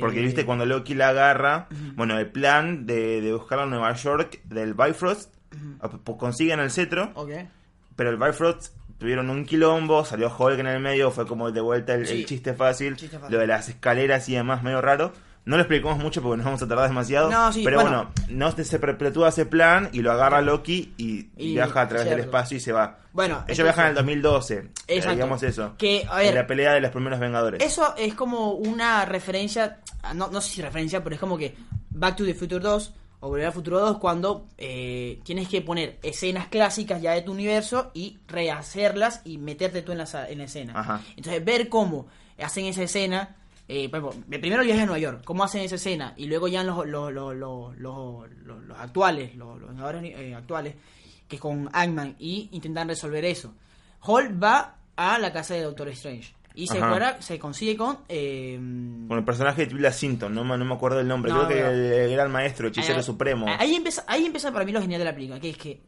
Porque viste eh, cuando Loki la agarra, bueno, el plan de, de buscar a Nueva York del Bifrost, ah, pues consiguen el cetro, okay. pero el Bifrost tuvieron un quilombo, salió Hulk en el medio, fue como de vuelta el, chiste, fácil, chiste, fácil, lo de las escaleras y demás medio raro. No lo explicamos mucho porque nos vamos a tardar demasiado. pero bueno, no se perpetúa ese plan y lo agarra Loki y, viaja a través del espacio y se va. Bueno, ellos viajan en el 2012. Exacto. digamos eso. Que, a ver, en la pelea de los primeros Vengadores. Eso es como una referencia, no, no sé si referencia, pero es como que Back to the Future 2 o Volver al Futuro 2 cuando eh, tienes que poner escenas clásicas ya de tu universo y rehacerlas y meterte tú en la, en la escena. Entonces, ver cómo hacen esa escena eh, primero el viaje a Nueva York, cómo hacen esa escena, y luego ya los, los, los, los, actuales, los, eh, actuales, que con Ant-Man, y intentan resolver eso. Hall va a la casa de Doctor Strange. Y se, se consigue con... Eh, con el personaje de Tilda Sinton, no, no me acuerdo el nombre, creo que era el maestro, hechicero supremo. Ahí empieza, ahí empieza para mí lo genial de la película, que es que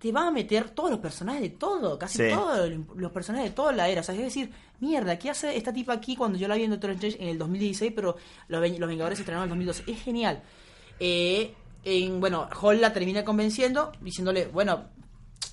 te va a meter todos los personajes de todo, casi todos los personajes de toda la era. O sea, es decir, mierda, ¿qué hace esta tipa aquí cuando yo la vi en Doctor Strange en el 2016, pero los, los Vengadores se estrenaron en el 2012? Es genial. Eh, en, bueno, Hall la termina convenciendo, diciéndole, bueno,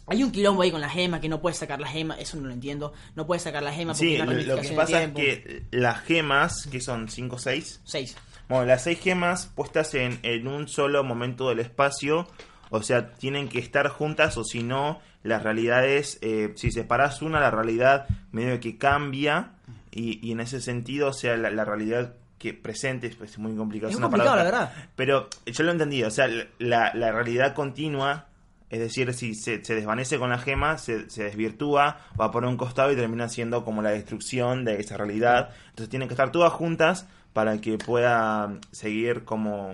hay un quilombo ahí con la gema, que no puedes sacar la gema, eso no lo entiendo. No puedes sacar la gema porque sí, lo, que pasa es que las gemas, que son 5 o 6. 6. Bueno, las 6 gemas puestas en, en un solo momento del espacio o sea, tienen que estar juntas o si no, las realidades, eh, si separas una, la realidad medio que cambia y, en ese sentido, o sea, la, realidad que presente pues, es muy complicado. Es, complicado, la verdad. Pero yo lo he entendido, o sea, la, la realidad continua, es decir, si se, desvanece con la gema, se, se, desvirtúa, va por un costado y termina siendo como la destrucción de esa realidad. Entonces tienen que estar todas juntas para que pueda seguir como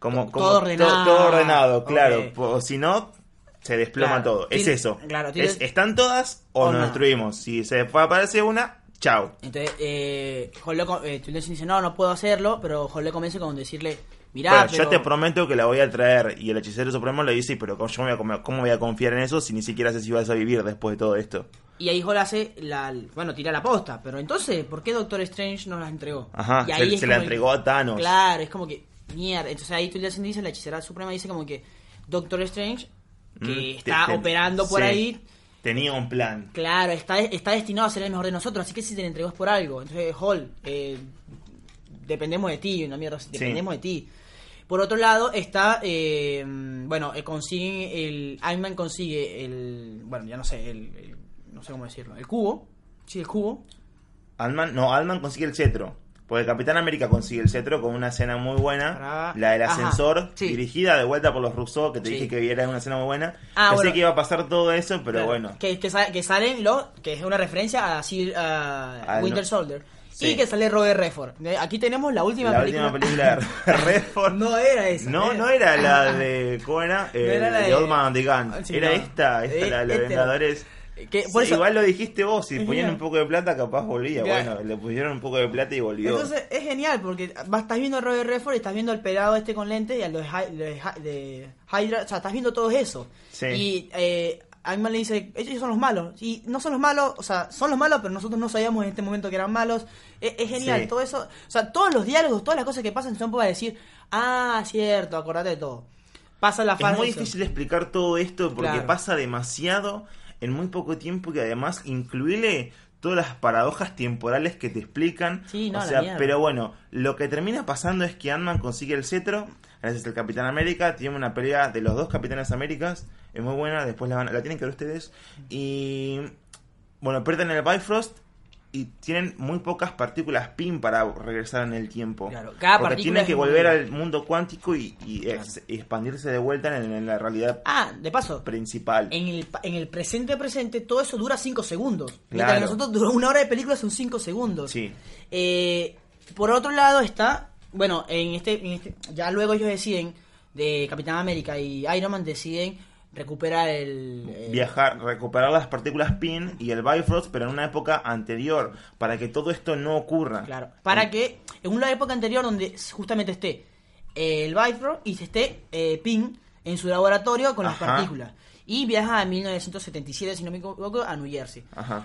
como, todo ordenado. ordenado, claro. O si no, se desploma todo. Es eso. Claro, ¿Están todas o, nos destruimos? Si se aparece una, chao. Entonces, eh, eh dice, no, no puedo hacerlo, pero Jole comienza con decirle, mirá, yo te prometo que la voy a traer. Y el hechicero supremo le dice, pero ¿cómo, voy a, ¿cómo voy a confiar en eso si ni siquiera sé si vas a vivir después de todo esto? Y ahí Jole hace la, bueno, tira la posta. Pero entonces, ¿por qué Doctor Strange no las entregó? Ajá, se, la entregó a Thanos. Claro, es como que mierda. Entonces ahí Tilda dice, la hechicera suprema dice como que Doctor Strange, que mm, está operando por ahí, tenía un plan. Claro, está, está destinado a ser el mejor de nosotros, así que si te le entregó es por algo. Entonces, Hall, eh, dependemos de ti, una mierda, dependemos de ti. Por otro lado está, eh, bueno, eh, consigue el, Iron consigue el, bueno, ya no sé, el, no sé cómo decirlo, el cubo, sí, el cubo. Alman, no, Alman consigue el cetro. Porque Capitán América consigue el cetro con una escena muy buena. La del ascensor, dirigida de vuelta por los Rousseau, que te dije que era una escena muy buena. Ah, Pensé que iba a pasar todo eso, pero bueno. Que, que, salen lo, que es una referencia a, a, Winter Soldier. Y que sale Robert Redford. Aquí tenemos la última la película. última película de Redford. no era esa. No, no era la de. ¿Cómo era? era la de, Old Man the Gun. era esta, esta, la de este Vengadores. Igual lo dijiste vos, si ponían un poco de plata capaz volvía. Bueno, le pusieron un poco de plata y volvió. Entonces es genial porque estás viendo a Robert Redford y estás viendo al pelado este con lentes y a los de, Hydra, o sea, estás viendo todo eso. Y eh, le dice, ellos son los malos. Y no son los malos, o sea, son los malos, pero nosotros no sabíamos en este momento que eran malos. Es, genial, todo eso. O sea, todos los diálogos, todas las cosas que pasan son para decir, ah, cierto, acordate de todo. Pasa la fase. Es muy difícil explicar todo esto porque pasa demasiado en muy poco tiempo que además incluye todas las paradojas temporales que te explican. Sí, no, o sea, pero bueno, lo que termina pasando es que Ant-Man consigue el cetro, gracias al Capitán América, tiene una pelea de los dos Capitanes Américas, es muy buena, después la, van, la tienen que ver ustedes. Y bueno, pierden el Bifrost y tienen muy pocas partículas PIN para regresar en el tiempo. Claro, cada Porque tienen que volver al mundo cuántico y, expandirse de vuelta en, la realidad ah, de paso, principal. En el, en el presente presente todo eso dura 5 segundos. Claro. Mientras nosotros duró una hora de película son 5 segundos. Sí. Eh, por otro lado está, bueno, en este, en este, ya luego ellos deciden, de Capitán América y Iron Man deciden recuperar el, viajar recuperar las partículas PIN y el Bifrost pero en una época anterior para que todo esto no ocurra. Claro para que en una época anterior donde justamente esté el Bifrost y se esté eh, PIN en su laboratorio con las partículas. Y viaja en 1977 si no me equivoco a New Jersey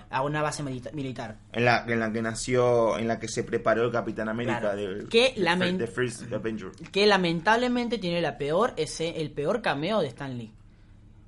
a una base militar. En la en la que nació en la que se preparó el Capitán América que, que lamentablemente tiene la peor ese el peor cameo de Stan Lee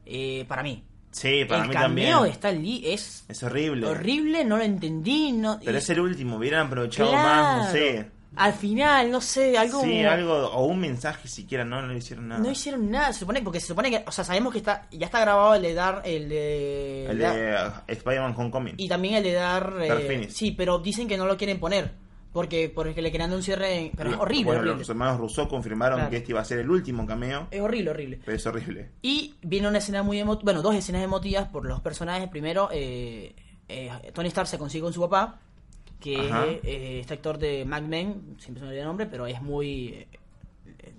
eh, para mí. Sí, para el mí también. El de Stan Lee es... Es horrible. Horrible, no lo entendí. No, Pero es el último, hubieran aprovechado más, no sé. Al final, no sé, algo... Sí, algo, o un mensaje siquiera, no, no hicieron nada. No hicieron nada, se supone, porque se supone que, o sea, sabemos que está, ya está grabado el de Dar, el de... El de, uh, Spider-Man Homecoming. Y también el de Dar... Eh, sí, pero dicen que no lo quieren poner. Porque, porque le querían dar un cierre. Pero es horrible. Bueno, los hermanos Rousseau confirmaron que este iba a ser el último cameo. Es horrible, horrible. Pero es horrible. Y viene una escena muy emotiva. Bueno, dos escenas emotivas por los personajes. Primero, eh, eh, Tony Stark se consigue con su papá. Que es eh, este actor de Mad Men. Siempre se me olvida el nombre, pero es muy.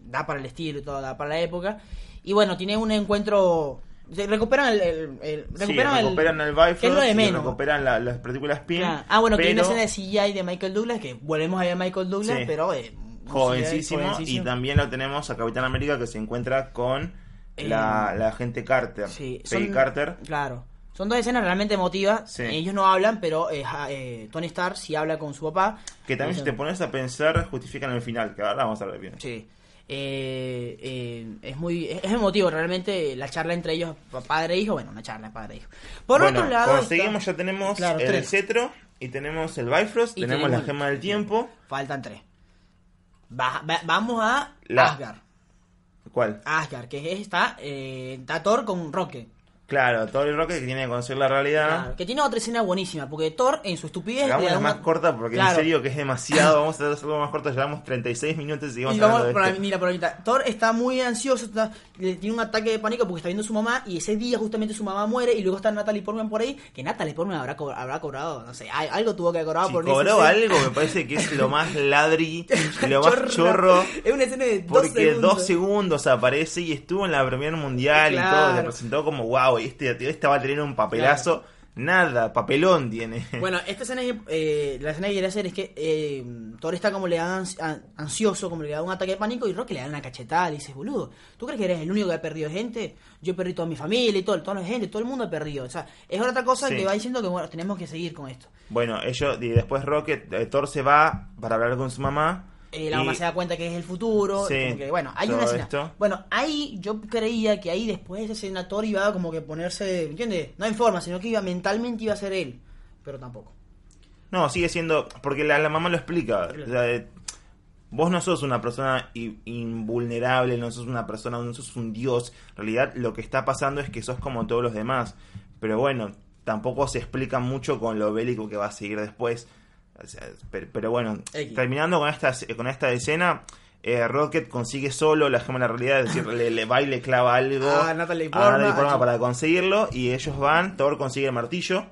da para el estilo y todo, da para la época. Y bueno, tiene un encuentro recuperan el, el, recuperan, sí, recuperan el, Bifrost es lo de menos. recuperan las partículas PIN ah bueno que hay una escena de CGI de Michael Douglas que volvemos a ver a Michael Douglas pero eh, jovencísimo, y también lo tenemos a Capitán América que se encuentra con la, la agente Carter sí, Carter claro son dos escenas realmente emotivas. Ellos no hablan, pero eh, eh, Tony Stark sí habla con su papá. Que también si te pones a pensar, justifican el final, que ahora vamos a ver bien. Sí. Eh, eh, es muy es emotivo realmente la charla entre ellos padre e hijo bueno una charla padre e hijo. Por otro lado conseguimos ya tenemos el cetro y tenemos el Bifrost tenemos, la gema del tiempo. Faltan tres. Vamos a Asgard. ¿cuál? Asgard que es, está eh, Thor con Rocket Claro, Thor y Rocket que tiene que conocer la realidad. que tiene otra escena buenísima, porque Thor en su estupidez... Hagamos más corta porque en serio que es demasiado, vamos a hacerlo más corto, llevamos 36 minutos y seguimos y vamos, hablando de Mira, por ahorita, Thor está muy ansioso, tiene un ataque de pánico porque está viendo a su mamá y ese día justamente su mamá muere y luego está Natalie Portman por ahí, que Natalie Portman habrá, habrá cobrado, no sé, algo tuvo que cobrar por eso. cobró algo, me parece que es lo más ladri, lo más chorro. Es una escena de dos porque segundos. dos segundos aparece y estuvo en la Premier Mundial y todo, le presentó como wow este, este va a tener un papelazo. Nada, papelón tiene. Bueno, esta escena, eh, la escena que quería hacer es que eh, Thor está como le da ansioso, como le da un ataque de pánico y Rock le da una cachetada. Y dices, boludo, ¿tú crees que eres el único que ha perdido gente? Yo perdido toda mi familia y todo, toda la gente, todo el mundo ha perdido. O sea, es otra cosa que va diciendo que bueno, tenemos que seguir con esto. Bueno, ellos, y después Rocket, eh, Thor se va para hablar con su mamá eh, la mamá se da cuenta que es el futuro. bueno, hay una escena. Bueno, ahí yo creía que ahí después ese senador iba como que ponerse, ¿entiendes? No en forma, sino que iba mentalmente iba a ser él. Pero tampoco. No, sigue siendo. Porque la, mamá lo explica. vos no sos una persona invulnerable, no sos una persona, no sos un dios. En realidad, lo que está pasando es que sos como todos los demás. Pero bueno, tampoco se explica mucho con lo bélico que va a seguir después pero, bueno, terminando con esta, con esta escena, eh, Rocket consigue solo la gema de la realidad, es decir, le, va y le clava algo a Natalie Portman, para conseguirlo, y ellos van, Thor consigue el martillo.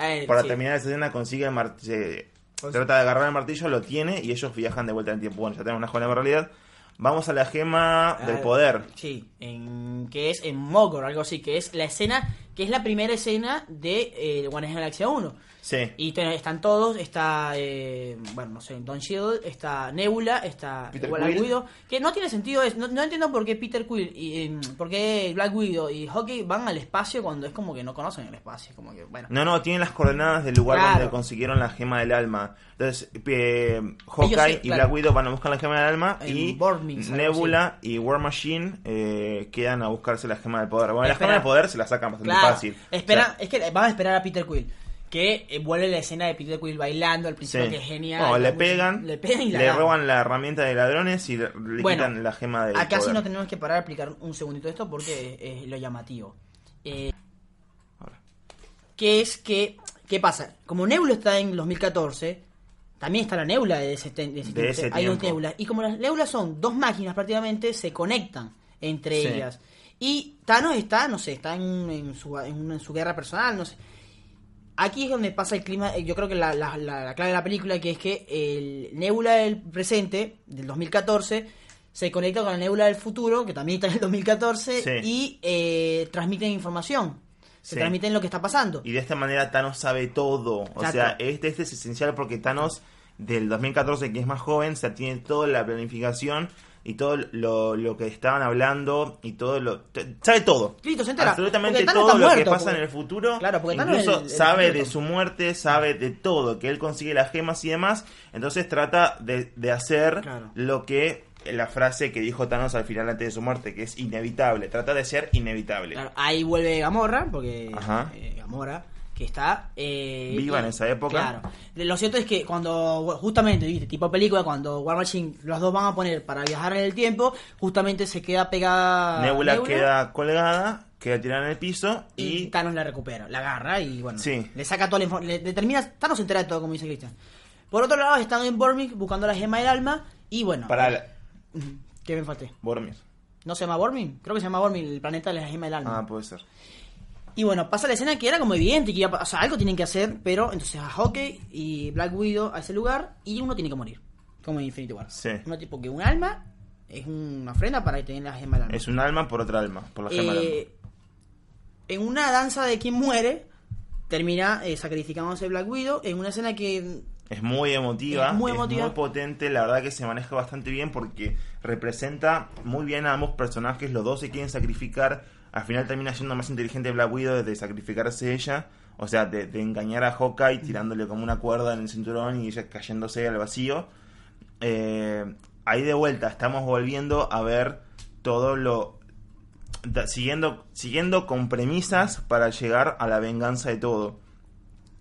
Eh, para terminar esa escena consigue el martillo. Pues trata de agarrar el martillo, lo tiene y ellos viajan de vuelta en tiempo. Bueno, ya tenemos una gema de la realidad. Vamos a la gema del poder. Sí, en, que es en Mogor, algo así, que es la escena, que es la primera escena de eh, de Galaxia 1 Sí. Y están todos, está, eh, bueno, no sé, Don Shield, está Nebula, está Black Widow, que no tiene sentido, es, no, entiendo por qué Peter Quill y em, por qué Black Widow y Hockey van al espacio cuando es como que no conocen el espacio, como que, bueno. No, no, tienen las coordenadas del lugar donde consiguieron la gema del alma. Entonces, eh, Hawkeye y Black Widow van a buscar la gema del alma y Nebula y War Machine eh, quedan a buscarse la gema del poder. Bueno, la gema del poder se la sacan bastante fácil. Espera, es que van a esperar a Peter Quill que eh, vuelve la escena de Peter Quill bailando al principio, que es genial. le pegan, le, le roban la herramienta de ladrones y le, quitan la gema de. Acá sí nos tenemos que parar a explicar un segundito esto porque es, lo llamativo. Eh, que es que ¿Qué pasa? Como Nebula está en 2014, también está la Nebula de ese, de Hay dos nebulas. Y como las nebulas son dos máquinas prácticamente, se conectan entre ellas. Y Thanos está, no sé, está en, su, en, su guerra personal, no sé. Aquí es donde pasa el clima, yo creo que la, la, clave de la película, que es que el Nebula del presente, del 2014, se conecta con la Nebula del futuro, que también está en el 2014, y eh, transmiten información. Se transmiten lo que está pasando. Y de esta manera Thanos sabe todo. O sea, este, este es esencial porque Thanos del 2014, que es más joven, se tiene toda la planificación y todo lo, lo, que estaban hablando y todo lo sabe todo. Listo, se entera. absolutamente todo lo que pasa en el futuro. Claro, porque incluso sabe de su muerte sabe de todo que él consigue las gemas y demás. Entonces trata de, de hacer lo que la frase que dijo Thanos al final antes de su muerte que es inevitable. Trata de ser inevitable. Ahí vuelve Gamorra porque eh, Gamorra que está eh, viva en esa época. Claro. Lo cierto es que cuando, justamente, ¿viste? tipo película, cuando War Machine los dos van a poner para viajar en el tiempo, justamente se queda pegada. Nebula, queda colgada, queda tirada en el piso y, Thanos la recupera, la agarra y bueno, le saca toda la información. Le, termina, Thanos se entera de todo, como dice Christian. Por otro lado, están en Bormir buscando la gema del alma y bueno. Para. Eh, ¿Qué me falté? Bormir. ¿No se llama Bormir? Creo que se llama Bormir, el planeta de la gema del alma. Ah, puede ser. Y bueno, pasa la escena que era como evidente que iba o sea, algo tienen que hacer, pero entonces a Hockey y Black Widow a ese lugar y uno tiene que morir, como en Infinity War. Sí. Uno tipo que un alma es una ofrenda para tener la gema del alma. Es un alma por otra alma, por la gema del alma. Eh, en una danza de quien muere, termina eh, sacrificándose Black Widow en una escena que es muy emotiva, es muy, emotiva. muy potente, la verdad que se maneja bastante bien porque representa muy bien a ambos personajes, los dos se quieren sacrificar al final termina siendo más inteligente Black Widow de sacrificarse ella, o sea, de, engañar a Hawkeye tirándole como una cuerda en el cinturón y ella cayéndose al vacío. Eh, ahí de vuelta estamos volviendo a ver todo lo siguiendo siguiendo con premisas para llegar a la venganza de todo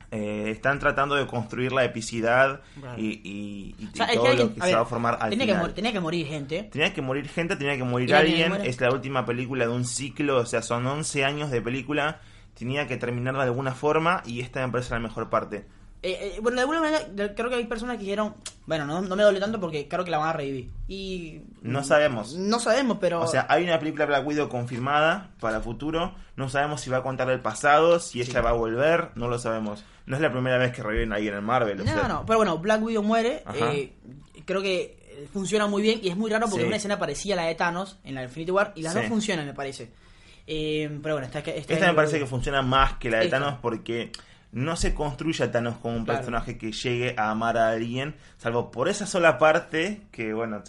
eh, están tratando de construir la epicidad y, todo lo que se va a formar al tenía Que, tenía que morir gente. Tenía que morir gente, tenía que morir alguien. Es la última película de un ciclo, o sea, son 11 años de película. Tenía que terminar de alguna forma y esta me parece la mejor parte. Eh, eh, bueno, de alguna manera creo que hay personas que dijeron, bueno, no, no me duele tanto porque creo que la van a revivir. Y... No sabemos. No sabemos, pero... O sea, hay una película Black Widow confirmada para el futuro. No sabemos si va a contar el pasado, si ella va a volver, no lo sabemos. No es la primera vez que reviven ahí en el Marvel. No, no, pero bueno, Black Widow muere. Eh, creo que funciona muy bien y es muy raro porque una escena parecía la de Thanos en la Infinity War y las dos funcionan, me parece. pero bueno, esta, esta, esta me parece que funciona más que la de Thanos porque no se construye a Thanos como un personaje que llegue a amar a alguien, salvo por esa sola parte que, bueno,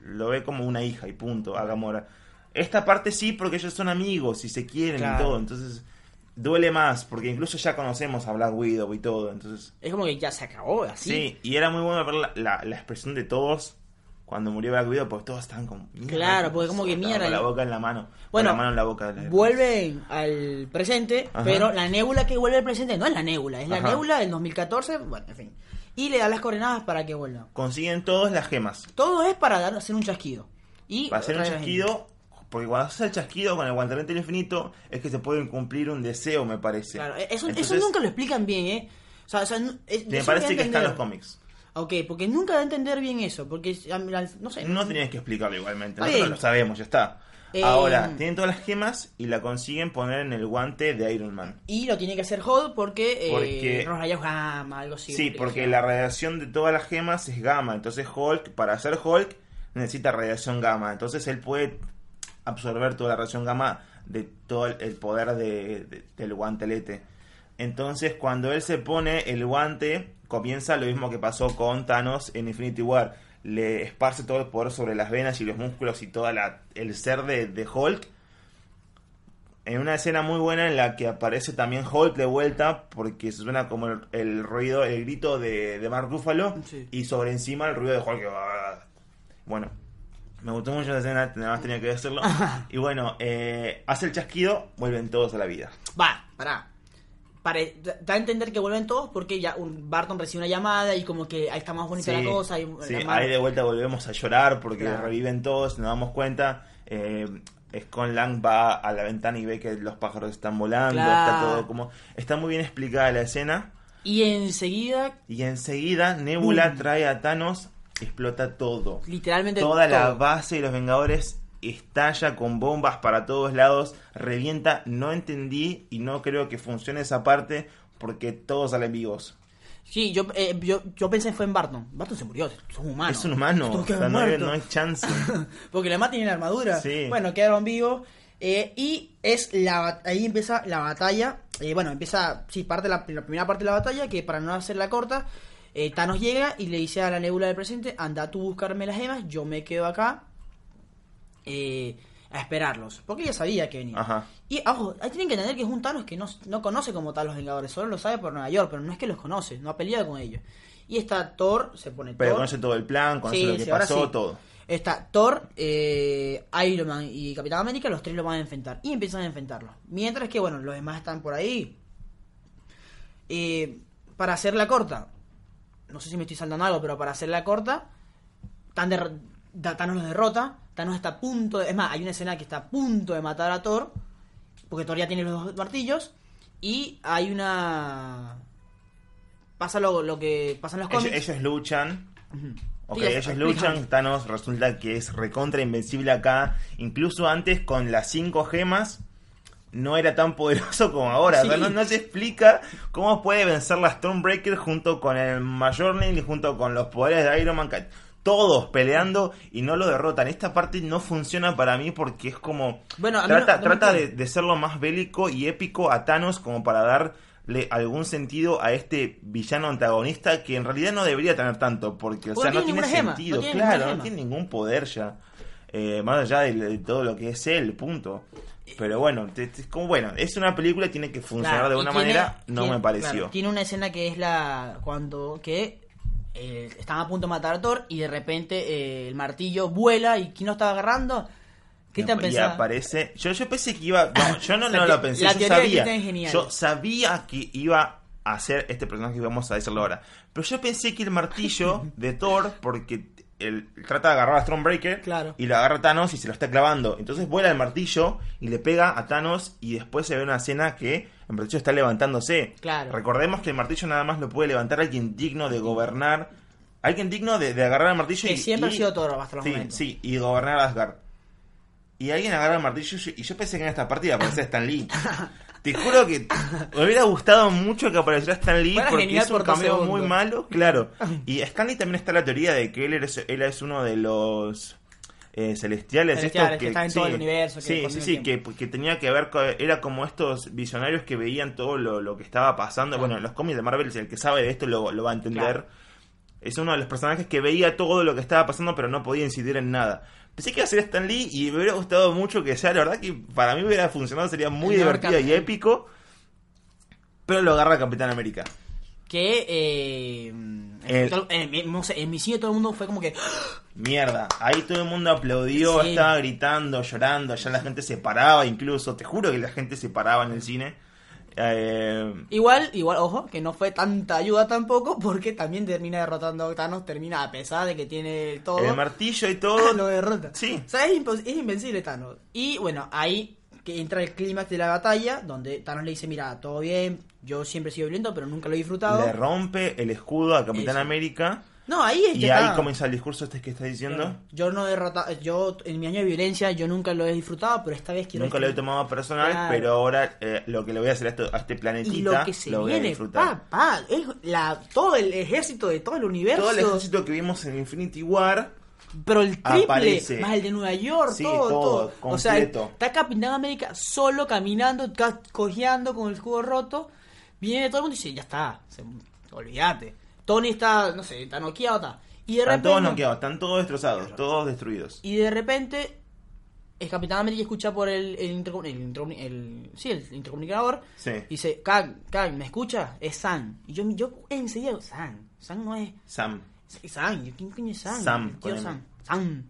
lo ve como una hija y punto, a Gamora. Esta parte sí, porque ellos son amigos y se quieren y todo, entonces duele más, porque incluso ya conocemos a Black Widow y todo, entonces... Es como que ya se acabó, así. Sí, y era muy bueno ver la, la expresión de todos cuando murió Black Widow, pues todos estaban como. Claro, porque como que mierda. Con la boca en la mano. Bueno, la mano en la boca. vuelven al presente, pero la nébula que vuelve al presente no es la nébula, es la nébula del 2014. Bueno, en fin. Y le dan las coordenadas para que vuelva. Consiguen todos las gemas. Todo es para dar, hacer un chasquido. Y para hacer un chasquido, porque cuando haces el chasquido con el guantelete del infinito, es que se puede cumplir un deseo, me parece. Claro, eso, eso nunca lo explican bien, ¿eh? O sea, o sea me parece que está en los cómics. Ok, porque nunca da a entender bien eso, porque no sé. No tenías que explicarlo igualmente, nosotros lo sabemos, ya está. Eh, Ahora, tienen todas las gemas y la consiguen poner en el guante de Iron Man. Y lo tiene que hacer Hod porque, eh, porque rayos gamma, algo así. Sí, porque la radiación de todas las gemas es gamma. Entonces Hulk, para hacer Hulk, necesita radiación gamma. Entonces él puede absorber toda la radiación gamma de todo el poder de, del guantelete. Entonces cuando él se pone el guante, comienza lo mismo que pasó con Thanos en Infinity War. Le esparce todo el poder sobre las venas y los músculos y todo el ser de, Hulk. En una escena muy buena en la que aparece también Hulk de vuelta, porque se suena como el, ruido, el grito de, de Mark Ruffalo, y sobre encima el ruido de Hulk. Bueno, me gustó mucho la escena, nada más tenía que decirlo. y bueno, eh, hace el chasquido, vuelven todos a la vida. Va, pará da a entender que vuelven todos porque ya un Barton recibe una llamada y como que ahí está más bonita la cosa. Y sí, ahí de vuelta volvemos a llorar porque reviven todos, nos damos cuenta. Eh, Scott Lang va a la ventana y ve que los pájaros están volando, está todo como... Está muy bien explicada la escena. Y enseguida... Y enseguida Nebula trae a Thanos, explota todo. Literalmente Toda la base de los Vengadores estalla con bombas para todos lados, revienta. No entendí y no creo que funcione esa parte porque todos salen vivos. Sí, yo, eh, yo, yo pensé fue en Barton. Barton se murió, es un humano. Es un humano, no, hay, chance. Porque la tiene la armadura. Bueno, quedaron vivos. Eh, y es la ahí empieza la batalla. Eh, bueno, empieza, sí, parte la, la, primera parte de la batalla, que para no hacerla corta, Thanos llega y le dice a la nebula del presente, anda tú buscarme las gemas, yo me quedo acá eh, a esperarlos. Porque ella sabía que venía. Y, ojo, ahí tienen que entender que es un Thanos que no, no conoce como tal los Vengadores, solo lo sabe por Nueva York, pero no es que los conoce, no ha peleado con ellos. Y está Thor, se pone Pero conoce todo el plan, conoce lo que pasó, todo. Está Thor, eh, Iron Man y Capitán América, los tres lo van a enfrentar. Y empiezan a enfrentarlo. Mientras que, bueno, los demás están por ahí. Eh, para hacerla corta, no sé si me estoy saltando algo, pero para hacerla corta, Thanos los derrota. Thanos está a punto de... Es más, hay una escena que está a punto de matar a Thor. Porque Thor ya tiene los dos martillos. Y hay una... Pasa lo, lo que pasa en los cómics. Ellos, luchan. Ok, ellos luchan. Thanos resulta que es recontra invencible acá. Incluso antes con las cinco gemas no era tan poderoso como ahora. no, no, se explica cómo puede vencer la Stormbreaker junto con el Major y junto con los poderes de Iron Man todos peleando y no lo derrotan. Esta parte no funciona para mí porque es como... Bueno, trata, trata de, de, ser lo más bélico y épico a Thanos como para darle algún sentido a este villano antagonista que en realidad no debería tener tanto porque, o sea, no tiene sentido. claro, no tiene ningún poder ya. Eh, más allá de, todo lo que es él, punto. Pero bueno, es como bueno, es una película, tiene que funcionar de una manera, no me pareció. tiene una escena que es la cuando que eh, están a punto de matar a Thor y de repente eh, el martillo vuela y ¿quién lo estaba agarrando? ¿Qué te Y aparece. Yo, yo pensé que iba. yo no, no lo pensé. yo sabía. Yo sabía que iba a ser este personaje que vamos a decirlo ahora. Pero yo pensé que el martillo de Thor, porque él trata de agarrar a Stormbreaker claro. y lo agarra a Thanos y se lo está clavando. Entonces vuela el martillo y le pega a Thanos y después se ve una escena que el martillo está levantándose. Claro. Recordemos que el martillo nada más lo puede levantar alguien digno de gobernar, alguien digno de, agarrar el martillo que y siempre ha sido Thor hasta los sí, momentos. Sí, y gobernar Asgard. Y alguien agarra el martillo y yo pensé que en esta partida aparecía Stan Lee. Te juro que me hubiera gustado mucho que apareciera Stan Lee porque es un cameo muy malo, claro. Y Stan Lee también está la teoría de que él es, él es uno de los eh, celestiales, estos que, está en todo el universo. sí, sí, sí, que, tenía que ver, era como estos visionarios que veían todo lo, que estaba pasando. Bueno, en los cómics de Marvel, el que sabe de esto lo, va a entender. Es uno de los personajes que veía todo lo que estaba pasando, pero no podía incidir en nada. Pensé que iba a ser Stan Lee y me hubiera gustado mucho que sea, la verdad que para mí hubiera funcionado, sería muy divertido y épico. Pero lo agarra Capitán América. Que, eh, en, no sé, en mi cine todo el mundo fue como que... Mierda, ahí todo el mundo aplaudió, estaba gritando, llorando, allá la gente se paraba incluso, te juro que la gente se paraba en el cine. Eh, igual, igual, ojo, que no fue tanta ayuda tampoco, porque también termina derrotando a Thanos, termina a pesar de que tiene todo. El martillo y todo. lo derrota. Sí. O sea, es, es invencible Thanos. Y bueno, ahí que entra el clímax de la batalla, donde Thanos le dice, mira, todo bien, yo siempre he sido violento, pero nunca lo he disfrutado. Le rompe el escudo a Capitán América. No, ahí es Y ahí comienza el discurso este que está diciendo. Yo no he derrotado, yo en mi año de violencia yo nunca lo he disfrutado, pero esta vez quiero... Nunca lo he tomado personal, pero ahora eh, lo que le voy a hacer a, esto, a este planetita lo, que se voy a disfrutar. Pa, la, todo el ejército de todo el universo. Todo el ejército que vimos en Infinity War. Pero el triple, más el de Nueva York, todo, todo. O sea, está Capitán América solo caminando, cojeando con el escudo roto. Viene todo el mundo y dice, ya está, olvídate. Tony está, no sé, está noqueado, está. Y de están todos noqueados, están todos destrozados, todos destruidos. Y de repente, el Capitán América escucha por el, el, el, sí, el intercomunicador. Sí. Y dice, Kang, Kang, ¿me escucha? Es Sam. Y yo, yo enseguida, Sam, Sam no es... Sam. Sam, ¿quién coño es Sam? Sam. Sam. Sam.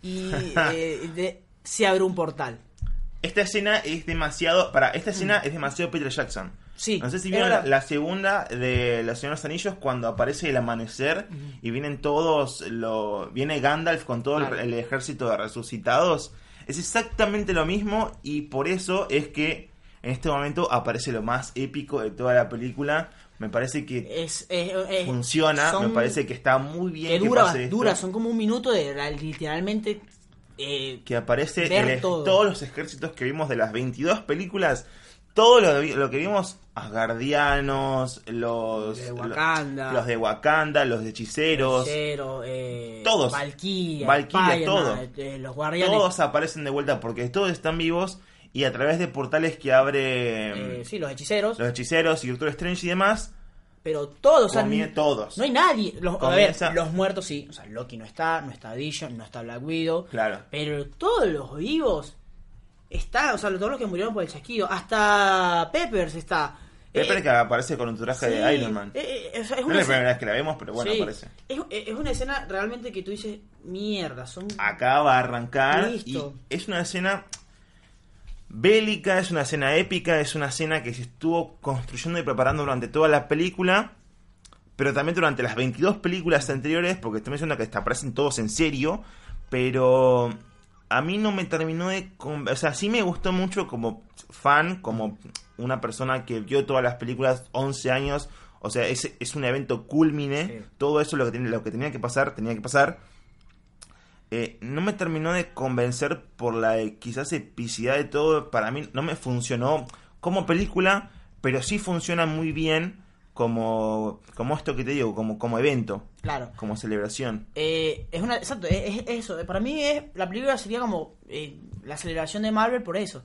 Y eh, se abre un portal. Esta escena es demasiado, para, esta escena mm. es demasiado Peter Jackson. Sí, no sé si vieron la, segunda de Los Señores Anillos cuando aparece el amanecer y vienen todos, lo, viene Gandalf con todo el, ejército de resucitados. Es exactamente lo mismo y por eso es que en este momento aparece lo más épico de toda la película. Me parece que es, funciona, me parece que está muy bien. Que dura, dura, son como un minuto de literalmente eh, que aparece en todos los ejércitos que vimos de las 22 películas. Todo lo, que vimos, Asgardianos, los de Wakanda, los, de Wakanda, los hechiceros, eh, todos, Valkyria, todos, eh, los guardianes, todos aparecen de vuelta porque todos están vivos y a través de portales que abre, sí, los hechiceros, los hechiceros y Doctor Strange y demás, pero todos, todos. No hay nadie. Los, a ver, los muertos sí. O sea, Loki no está, no está Vision, no está Black Widow. Claro. Pero todos los vivos está, o sea, todos los que murieron por el chasquido. Hasta Peppers está. Eh, que aparece con un traje de Iron Man. Eh, eh, es, una no es la primera vez que la vemos, pero bueno, aparece. Es, es, una escena realmente que tú dices, mierda, son... Acaba de arrancar y es una escena bélica, es una escena épica, es una escena que se estuvo construyendo y preparando durante toda la película, pero también durante las 22 películas anteriores, porque estoy mencionando que aparecen todos en serio, pero a mí no me terminó de... O sea, sí me gustó mucho como fan, como una persona que vio todas las películas 11 años, o sea, es, es un evento culmine, todo eso lo que, lo que tenía que pasar, tenía que pasar eh, no me terminó de convencer por la quizás epicidad de todo. Para mí no me funcionó como película, pero sí funciona muy bien como, como esto que te digo, como, como evento. Claro. Como celebración. Eh, es una, exacto, es, eso. Para mí es, la película sería como eh, la celebración de Marvel por eso.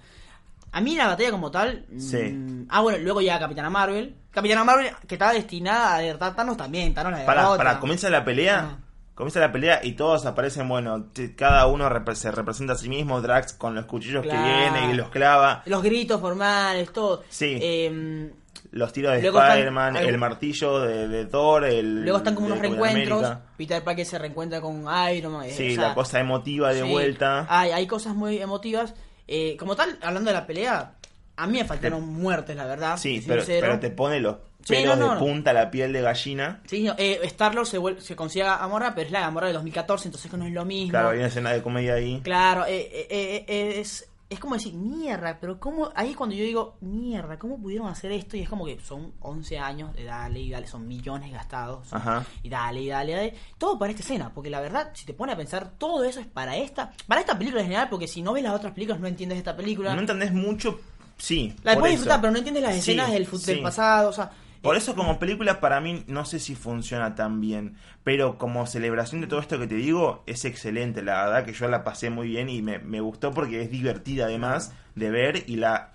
A mí la batalla como tal... Sí. Mm, ah, bueno, luego ya Capitana Marvel. Capitana Marvel que estaba destinada a derrotar Thanos también. Thanos la para, para, comienza la pelea comienza la pelea y todos aparecen, bueno, cada uno se representa a sí mismo, Drax con los cuchillos que viene y los clava. Los gritos formales, todo. Sí. Em, los tiros de Spider-Man, el martillo de, Thor, el... Luego están como unos reencuentros, Peter Parker se reencuentra con Iron Man. Sí, la cosa emotiva de vuelta. Hay, hay cosas muy emotivas. Eh, como tal, hablando de la pelea, a mí me faltaron muertes, la verdad. Sí, pero, pero, te pone los pelos de punta, la piel de gallina. Sí, eh, Star-Lord se, se consigue a Gamora, pero es la Gamora de 2014, entonces que no es lo mismo. Claro, hay una escena de comedia ahí. Claro, eh, eh, eh, es, es como decir, mierda, pero cómo, ahí es cuando yo digo, mierda, ¿cómo pudieron hacer esto? Y es como que son 11 años de dale y dale, son millones gastados. Ajá. Y dale y dale, dale. Todo para esta escena, porque la verdad, si te pones a pensar, todo eso es para esta, para esta película en general, porque si no ves las otras películas no entiendes esta película. No entendés mucho, sí. La puedes disfrutar, pero no entiendes las escenas del, del pasado, o sea por eso como película para mí no sé si funciona tan bien, pero como celebración de todo esto que te digo es excelente, la verdad que yo la pasé muy bien y me, gustó porque es divertida además de ver y la...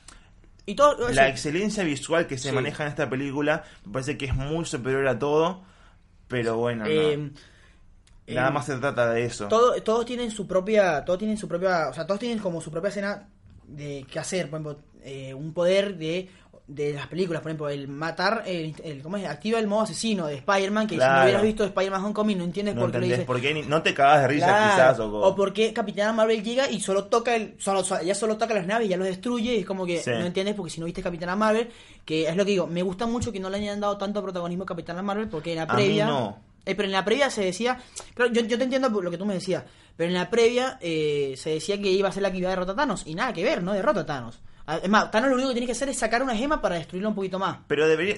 Y todo, la excelencia visual que se maneja en esta película me parece que es muy superior a todo, pero bueno, em, nada em, más se trata de eso. Todo, todos tienen su propia, todos tienen su propia, o sea, todos tienen como su propia escena de qué hacer, por ejemplo, eh, un poder de de las películas, por ejemplo, el matar, el, el ¿cómo es? Activa el modo asesino de Spider-Man, que si no hubieras visto Spider-Man Homecoming no entiendes por qué dice. Por qué no te cagas de risa quizás. O, o por qué Capitana Marvel llega y solo toca el, solo, ya solo toca las naves y ya los destruye y es como que no entiendes porque si no viste Capitana Marvel, que es lo que digo, me gusta mucho que no le hayan dado tanto protagonismo a Capitana Marvel porque en la previa... no. Eh, pero en la previa se decía, claro, yo, yo te entiendo lo que tú me decías, pero en la previa eh, se decía que iba a ser la que iba a derrotar a Thanos y nada que ver, no derrota a Thanos. Ah, es más, Thanos lo único que tiene que hacer es sacar una gema para destruirlo un poquito más. Pero debería.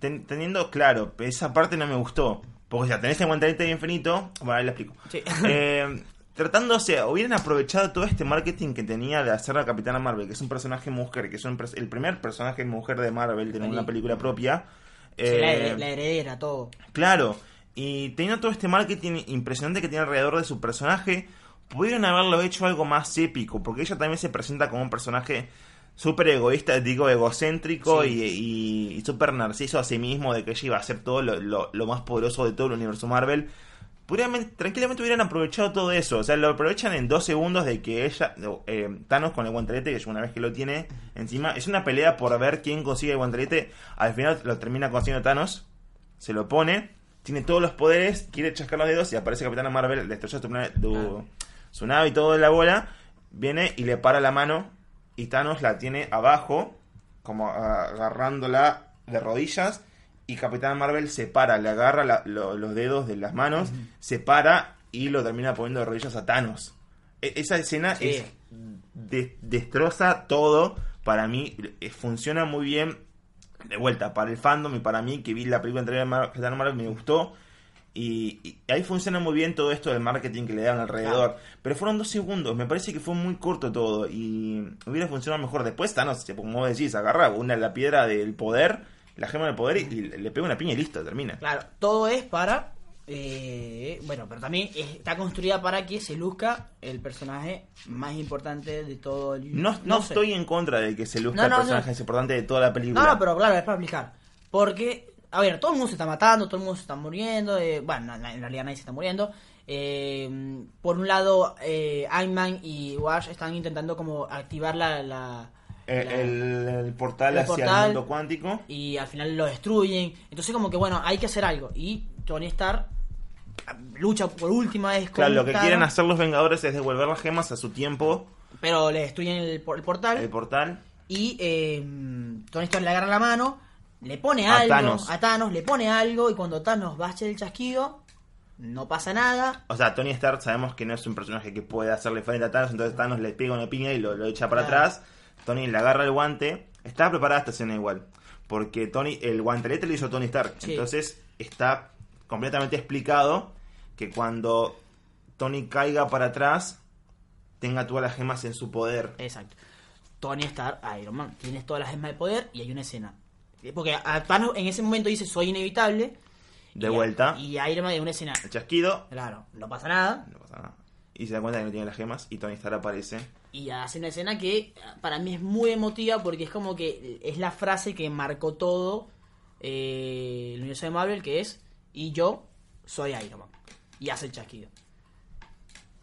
teniendo claro, esa parte no me gustó. Porque ya tenés el guantelete infinito. Bueno, ahí lo explico. Sí. Eh, tratándose, hubieran aprovechado todo este marketing que tenía de hacer a Capitana Marvel, que es un personaje mujer, que es el primer personaje mujer de Marvel de una película propia. Eh, la, heredera, todo. Claro. Y teniendo todo este marketing impresionante que tiene alrededor de su personaje, pudieron haberlo hecho algo más épico, porque ella también se presenta como un personaje súper egoísta, digo, egocéntrico y, y, súper narciso a sí mismo de que ella iba a ser todo lo, más poderoso de todo el universo Marvel. tranquilamente hubieran aprovechado todo eso. O sea, lo aprovechan en dos segundos de que ella, eh, Thanos con el guantelete, que una vez que lo tiene encima, es una pelea por ver quién consigue el guantelete. Al final lo termina consiguiendo Thanos, se lo pone, tiene todos los poderes, quiere chascar los dedos y aparece Capitana Marvel, destruye su, su nave y todo de la bola. Viene y le para la mano y Thanos la tiene abajo, como agarrándola de rodillas, y Capitán Marvel se para, le agarra los dedos de las manos, se para y lo termina poniendo de rodillas a Thanos. E, esa escena es destroza todo. Para mí eh, funciona muy bien. De vuelta, para el fandom y para mí, que vi la película anterior de Capitán Marvel, me gustó. Y, ahí funciona muy bien todo esto del marketing que le dan alrededor. Pero fueron dos segundos, me parece que fue muy corto todo. Y hubiera funcionado mejor después. Thanos, como decís, agarra una la piedra del poder, la gema del poder, y, le pega una piña y listo, termina. Claro, todo es para eh, bueno, pero también está construida para que se luzca el personaje más importante de todo el No, no, estoy en contra de que se luzca el personaje más importante de toda la película. No, no, pero claro, es para explicar. Porque, a ver, todo el mundo se está matando, todo el mundo se está muriendo. Eh, bueno, en realidad nadie se está muriendo. Eh, por un lado, eh, man y Wash están intentando como activar la, el, portal hacia el mundo cuántico. Y al final lo destruyen. Entonces, como que bueno, hay que hacer algo. Y Tony Stark lucha por última vez con Claro, lo que quieren hacer los Vengadores es devolver las gemas a su tiempo. Pero le destruyen el, portal. El portal. Y eh, Tony Stark le agarra la mano, le pone algo a Thanos, le pone algo y cuando Thanos va a el chasquido, no pasa nada. O sea, Tony Stark sabemos que no es un personaje que puede hacerle frente a Thanos, entonces Thanos le pega una piña y lo, echa para atrás. Tony le agarra el guante. Está preparada esta escena igual. Porque Tony, el guantelete lo hizo Tony Stark. Entonces está completamente explicado que cuando Tony caiga para atrás, tenga todas las gemas en su poder. Exacto. Tony Stark, Iron Man, tienes todas las gemas de poder y hay una escena. Porque en ese momento dice soy inevitable. De vuelta. y Iron Man hay una escena. El chasquido. Claro, no pasa nada. No pasa nada. Y se da cuenta que no tiene las gemas y Tony Stark aparece. Y hace una escena que para mí es muy emotiva porque es como que es la frase que marcó todo eh, el universo de Marvel, que es y yo soy Iron Man. Y hace el chasquido.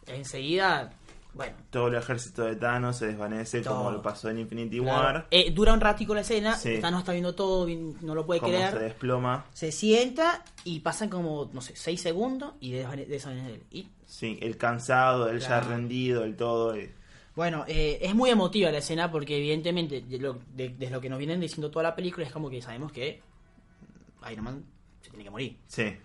Enseguida, bueno. Todo el ejército de Thanos se desvanece como lo pasó en Infinity War. Eh, dura un ratico la escena, Thanos está viendo todo, no lo puede creer. se desploma. Se sienta y pasan como, no sé, 6 segundos y desvanece él. Y... Sí, el cansado, él ya rendido, el todo. Eh. Bueno, eh, es muy emotiva la escena porque evidentemente desde lo que nos vienen diciendo toda la película es como que sabemos que Iron Man se tiene que morir. Sí.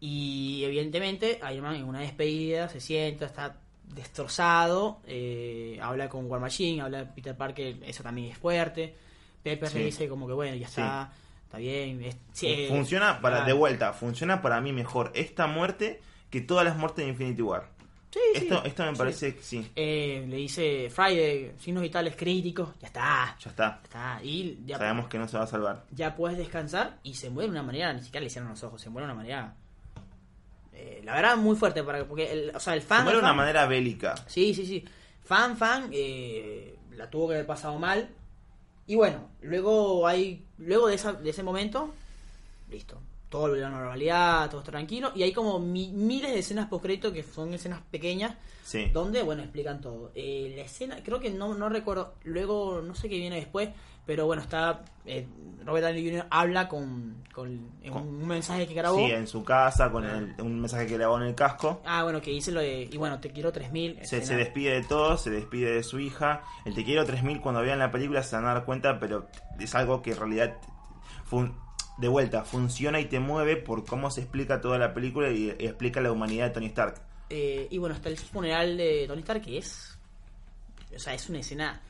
Y evidentemente Iron Man en una despedida se sienta, está destrozado, eh, habla con War Machine, habla con Peter Parker, eso también es fuerte. Pepper le dice como que bueno, ya está, está bien. Eh, funciona para, de vuelta, funciona para mí mejor esta muerte que todas las muertes de Infinity War. Sí, esto, esto me parece que sí. Eh, le dice Friday, signos vitales críticos, ya está. Ya está. está. Y ya Sabemos que no se va a salvar. Ya puedes descansar y se muere de una manera, ni siquiera le hicieron los ojos, se muere de una manera. Eh, la verdad, muy fuerte, para, porque el, o sea, el fan. De una manera bélica. Sí, sí, sí. Fan, fan, eh, la tuvo que haber pasado mal. Y bueno, luego hay. Luego de, esa, de ese momento, listo todo volvió a la normalidad, todo está tranquilo. Y hay como miles de escenas post crédito que son escenas pequeñas. Donde, bueno, explican todo. Eh, la escena, creo que no, no recuerdo. Luego, no sé qué viene después. Pero bueno, está. Eh, Robert Downey Jr. habla con, con, un mensaje que grabó. Sí, en su casa, con un mensaje que grabó en el casco. Ah, bueno, que dice lo de. Y bueno, te quiero 3000. Se, se despide de todo, se despide de su hija. El te quiero 3000, cuando vean la película se van a dar cuenta, pero es algo que en realidad fue un de vuelta, funciona y te mueve por cómo se explica toda la película y, explica la humanidad de Tony Stark. Eh, y bueno, está el funeral de Tony Stark, que es. O sea, es una escena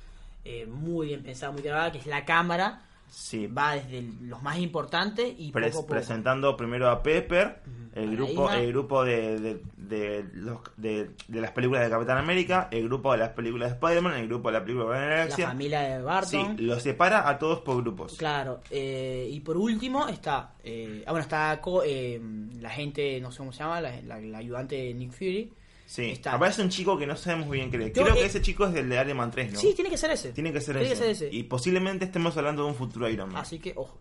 eh, muy bien pensada, muy grabada, que es la cámara Sí. Va desde los más importantes y presentando primero a Pepper, el grupo, el grupo de, de, los, de, las películas de Capitán América, el grupo de las películas de Spider-Man, el grupo de la película de la La familia de Barton. Sí, los separa a todos por grupos. Claro. Eh, y por último está, eh, ah, bueno, está eh, la gente, no sé cómo se llama, la, la ayudante de Nick Fury Sí, está. aparece un chico que no sabemos bien qué es. Creo que ese chico es del de Iron Man 3, ¿no? Sí, tiene que ser ese. Tiene que ser, ese. Y posiblemente estemos hablando de un futuro Iron Man. Así que, ojo.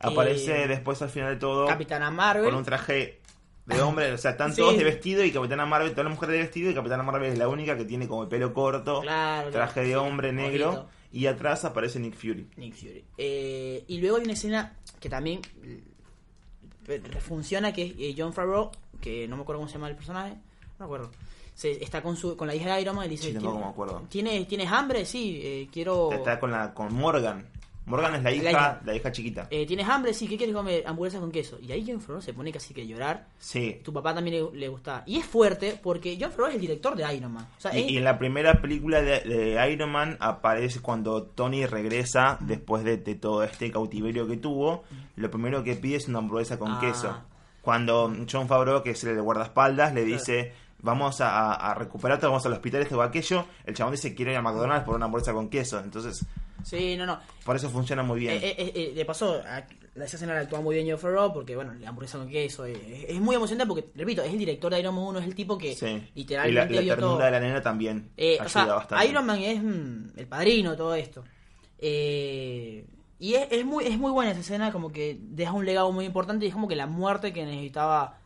Aparece eh, después al final de todo. Capitana Marvel. Con un traje de hombre. o sea, están todos de vestido y Capitana Marvel, todas las mujeres de vestido. Y Capitana Marvel es la única que tiene como el pelo corto. traje de hombre negro. Y atrás aparece Nick Fury. Nick Fury. Eh, y luego hay una escena que también eh, funciona, que es John Favreau, que no me acuerdo cómo se llama el personaje. No me acuerdo se, está con su con la hija de Iron Man y dice sí, me acuerdo. ¿tienes, ¿tienes hambre? Sí, eh, quiero está con la con Morgan Morgan es la hija, la hija, chiquita. Eh, ¿Tienes hambre? Sí, ¿qué quieres comer? Hamburguesas con queso. Y ahí John Favreau se pone casi que llorar. Sí. Tu papá también le, gusta. Y es fuerte porque John Favreau es el director de Iron Man. y, en la primera película de, Iron Man aparece cuando Tony regresa después de, todo este cautiverio que tuvo. Lo primero que pide es una hamburguesa con ah. queso. Cuando John Favreau, que es el de guardaespaldas, le dice vamos a, a, recuperarte, vamos al hospital, este o aquello. El chabón dice quiere ir a McDonald's por una hamburguesa con queso. Entonces, Sí, no, no. Por eso funciona muy bien. Eh, eh, eh, de paso, la escena la actúa muy bien Joe Farrow porque, bueno, la hamburguesa con queso es, muy emocionante porque, repito, es el director de Iron Man 1, es el tipo que literalmente y la, la ternura de la nena también ayuda o sea, bastante. Iron Man es mm, el padrino de todo esto. y es, es, muy, es muy buena esa escena, como que deja un legado muy importante y es como que la muerte que necesitaba...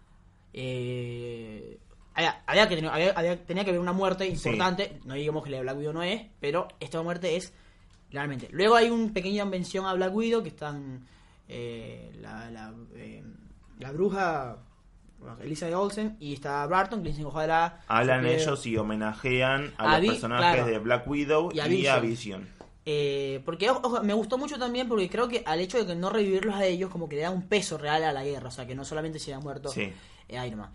había, que había, tenía que haber una muerte importante, no digamos que la de Black Widow no es, pero esta muerte es Realmente. Luego hay una pequeña mención a Black Widow que están eh, la, la, eh, la, bruja Elizabeth Olsen y está Barton, que dicen ojalá... Hablan ellos y homenajean a, los personajes de Black Widow y a Vision. Eh, porque me gustó mucho también porque creo que al hecho de que no revivirlos a ellos como que le da un peso real a la guerra, o sea que no solamente se haya muerto sí. Iron Man.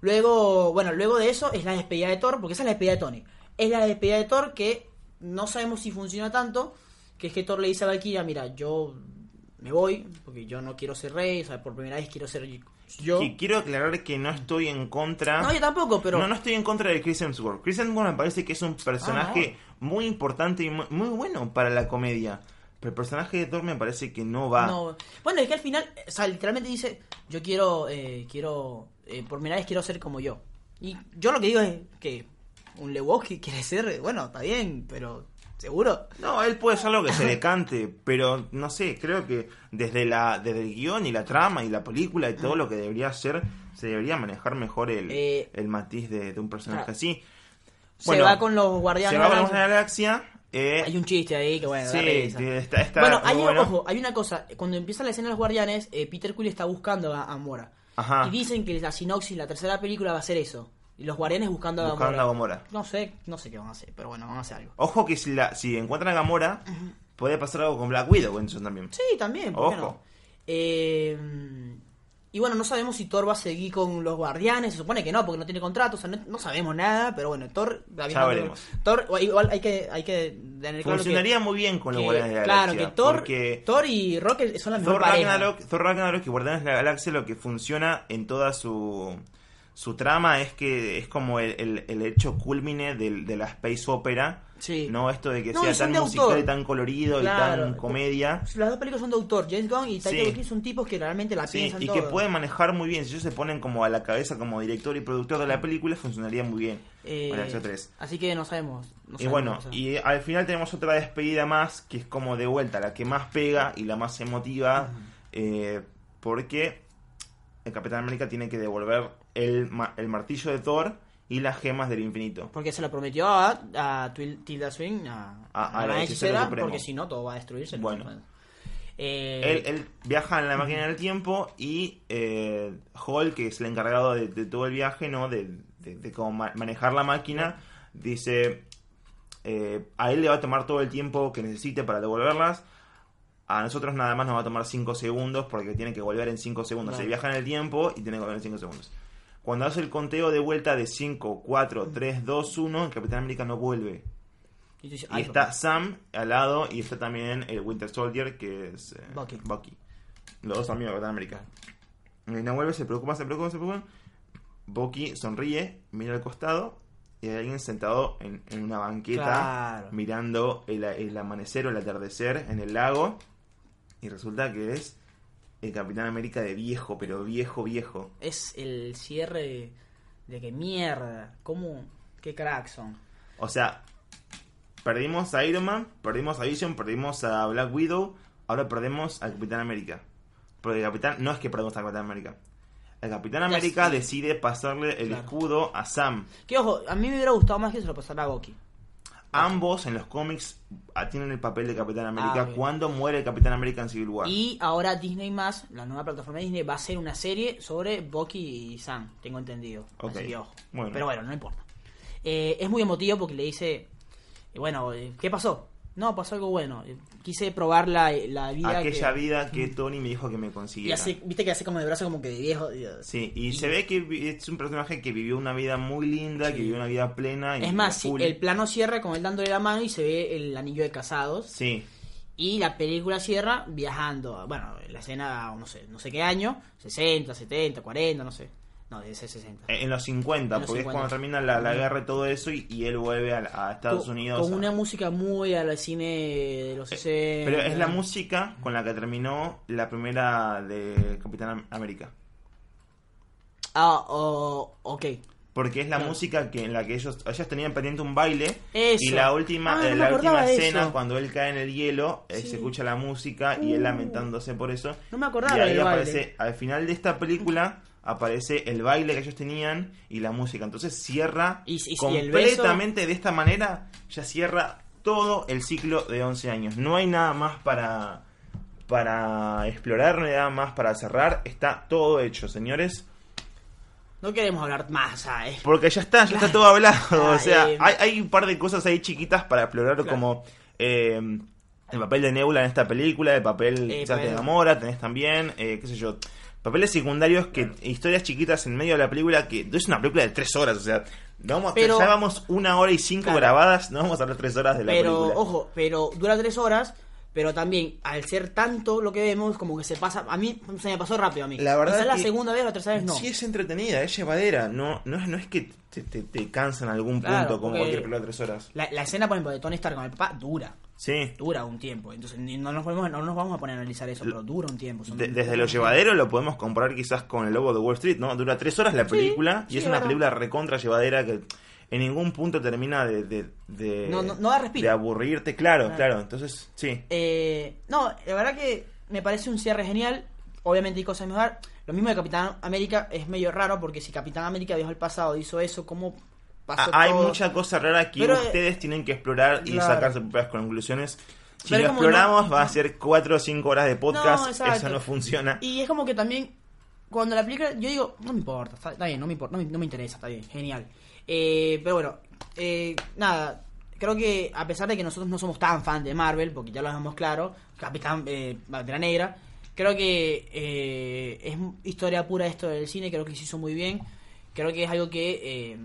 Luego, bueno, luego de eso es la despedida de Thor, porque esa es la despedida de Tony. Es la despedida de Thor que no sabemos si funciona tanto, que es que Thor le dice a Valkyria, mira, yo me voy, porque yo no quiero ser rey, o sea, por primera vez quiero ser yo. Quiero aclarar que no estoy en contra... No, yo tampoco, pero... No, no estoy en contra de Chris Hemsworth. Chris Hemsworth me parece que es un personaje ah, muy importante y muy, bueno para la comedia. Pero el personaje de Thor me parece que no va. No. Bueno, es que al final, o sea, literalmente dice, yo quiero, eh, quiero, eh, por primera vez quiero ser como yo. Y yo lo que digo es que un Lewowski quiere ser, bueno, está bien, pero ¿seguro? No, él puede ser lo que se decante, pero no sé, creo que desde la desde el guion y la trama y la película y todo lo que debería ser, se debería manejar mejor el, eh, el matiz de, un personaje así. se va con los guardianes. Se va con la galaxia. Eh, hay un chiste ahí que bueno, sí, está, está bueno, hay, ojo, hay una cosa, cuando empieza la escena de los guardianes, eh, Peter Quill está buscando a, a Mora. Ajá. Y dicen que la sinopsis, la tercera película va a ser eso. Y los guardianes buscando, a Gamora. No sé, no sé qué van a hacer, pero bueno, van a hacer algo. Ojo que si, la, si encuentran a Gamora, puede pasar algo con Black Widow entonces también. Sí, también. Ojo. Eh, y bueno, no sabemos si Thor va a seguir con los guardianes, se supone que no, porque no tiene contrato, o sea, no, sabemos nada, pero bueno, Thor... Ya veremos. Thor, igual hay que... Hay que Funcionaría muy bien con los Guardianes de la Galaxia. Claro, que Thor, Thor y Rocket son las Thor Ragnarok, Thor Ragnarok y Guardianes de la Galaxia lo que funciona en toda su su trama es que es como el, el, hecho culmine de la space opera. Sí. No esto de que sea tan musical y tan colorido y tan comedia. Las dos películas son de autor. James Gunn y Taika Waititi son tipos que realmente la sí, piensan y que pueden manejar muy bien. Si ellos se ponen como a la cabeza como director y productor de la película, funcionaría muy bien. Eh, Así que no sabemos. y bueno, y al final tenemos otra despedida más que es como de vuelta, la que más pega y la más emotiva. Eh, porque el Capitán América tiene que devolver el, el martillo de Thor y las gemas del infinito. Porque se lo prometió a, a Tilda Swing, a, a, la hechicera, porque si no todo va a destruirse. Bueno. Eh, él, viaja en la máquina del tiempo y eh, Hall, que es el encargado de, todo el viaje, ¿no? De, de, cómo manejar la máquina, dice, eh, a él le va a tomar todo el tiempo que necesite para devolverlas. A nosotros nada más nos va a tomar 5 segundos porque tiene que volver en 5 segundos. Se viaja en el tiempo y tiene que volver en 5 segundos. Cuando hace el conteo de vuelta de 5, 4, 3, 2, 1, el Capitán América no vuelve. Y, está Sam al lado y está también el Winter Soldier, que es eh, Bucky. Los dos amigos de Capitán América. Y no vuelve, se preocupa, se preocupa, se preocupa. Bucky sonríe, mira al costado y hay alguien sentado en, una banqueta mirando el, el, amanecer o el atardecer en el lago. Y resulta que es el Capitán América de viejo, pero viejo, viejo. Es el cierre de que mierda, ¿cómo? ¿Qué crack son? O sea, perdimos a Iron Man, perdimos a Vision, perdimos a Black Widow, ahora perdemos al Capitán América. Porque el Capitán, no es que perdemos al Capitán América. El Capitán América decide pasarle el escudo a Sam. Que ojo, a mí me hubiera gustado más que se lo pasara a Goki. Ambos en los cómics tienen el papel de Capitán América ah, cuando muere el Capitán América en Civil War. Y ahora Disney más, la nueva plataforma de Disney, va a hacer una serie sobre Bucky y Sam, tengo entendido. Así que ojo. Pero bueno, no importa. Eh, es muy emotivo porque le dice, bueno, eh, ¿qué pasó? No, pasó algo bueno. Quise probar la, la vida. Aquella vida que Tony me dijo que me consiguiera. viste que hace como de brazo como que de viejo. Sí, y, se ve que es un personaje que vivió una vida muy linda, que vivió una vida plena. es más, el plano cierra con él dándole la mano y se ve el anillo de casados. Sí. Y la película cierra viajando, bueno, la escena, no sé, no sé qué año, 60, 70, 40, no sé. No, de ese 60. En los 50, porque es cuando termina la, guerra y todo eso y, él vuelve a, Estados Unidos. Con una música muy al cine de los 60. Eh, pero es la música con la que terminó la primera de Capitán América. Ah, oh, ok. Porque es la música que en la que ellos ellos tenían pendiente un baile y la última ah, eh, la última escena cuando él cae en el hielo eh, se escucha la música y él uh. lamentándose por eso. No me acordaba y ahí aparece al final de esta película aparece el baile que ellos tenían y la música. Entonces cierra completamente de esta manera, ya cierra todo el ciclo de 11 años. No hay nada más para, para explorar, no hay nada más para cerrar. Está todo hecho, señores. No queremos hablar más, Porque ya está, ya está todo hablado. o sea, hay, hay, un par de cosas ahí chiquitas para explorar como... Eh, el papel de Nebula en esta película, el papel eh, de Gamora, tenés también, eh, qué sé yo, papeles secundarios que historias chiquitas en medio de la película que es una película de tres horas o sea vamos pero, ya vamos una hora y cinco grabadas no vamos a hablar tres horas de la pero, película. ojo pero dura tres horas pero también al ser tanto lo que vemos como que se pasa a mí se me pasó rápido a mí. La verdad es la segunda vez o la tercera vez no. Sí es entretenida es llevadera no no es no es que te, te, cansa en algún punto como cualquier película de tres horas. la, la escena por ejemplo de Tony Stark con el papá dura Sí. Dura un tiempo. Entonces no nos, podemos, no nos vamos a poner a analizar eso, pero dura un tiempo. desde lo llevadero lo podemos comparar quizás con el logo de Wall Street, ¿no? Dura tres horas la película y es una película recontra llevadera que en ningún punto termina de, de, de, no, no, da de aburrirte. Claro, claro, Entonces, sí. Eh, no, la verdad que me parece un cierre genial. Obviamente hay cosas mejorar. Lo mismo de Capitán América es medio raro porque si Capitán América viajó al pasado hizo eso, ¿cómo Ah, hay mucha cosa rara que ustedes tienen que explorar y sacar sus propias conclusiones. Si lo exploramos, va a ser 4 o 5 horas de podcast. eso no funciona. Y es como que también, cuando la película. Yo digo, no me importa, está, bien, no me, importa, no me, interesa, está bien, genial. Eh, pero bueno, eh, nada. Creo que a pesar de que nosotros no somos tan fan de Marvel, porque ya lo dejamos claro, Capitán eh, la Negra, creo que eh, es historia pura esto del cine, creo que se hizo muy bien. Creo que es algo que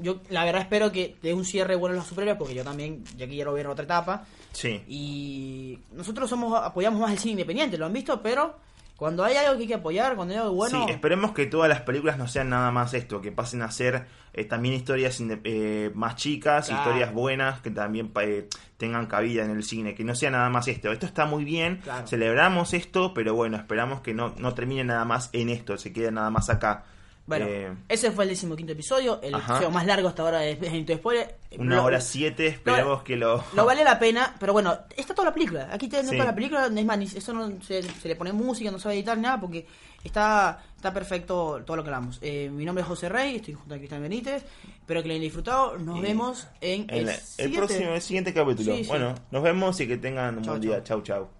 yo la verdad espero que dé un cierre bueno en los superhéroes porque yo también ya quiero ver otra etapa. Sí. Y nosotros somos apoyamos más el cine independiente, lo han visto, pero cuando hay algo que hay que apoyar, cuando hay algo bueno... Sí, esperemos que todas las películas no sean nada más esto, que pasen a ser eh, también historias eh, más chicas, historias buenas, que también eh, tengan cabida en el cine, que no sea nada más esto. Esto está muy bien, celebramos esto, pero bueno, esperamos que no, no termine nada más en esto, se quede nada más acá. Bueno, eh, ese fue el decimoquinto episodio, el episodio más largo hasta ahora de Gente Spoiler. Una hora siete, esperemos que lo... Lo vale la pena, pero bueno, está toda la película. Aquí tenemos toda la película, es más, eso no se, le pone música, no se va a editar nada, porque está, está perfecto todo lo que hablamos. Eh, mi nombre es José Rey, estoy junto a Cristian Benítez, espero que lo hayan disfrutado. Nos vemos en, el, próximo, el siguiente capítulo. bueno, nos vemos y que tengan un buen día. Chau, chau.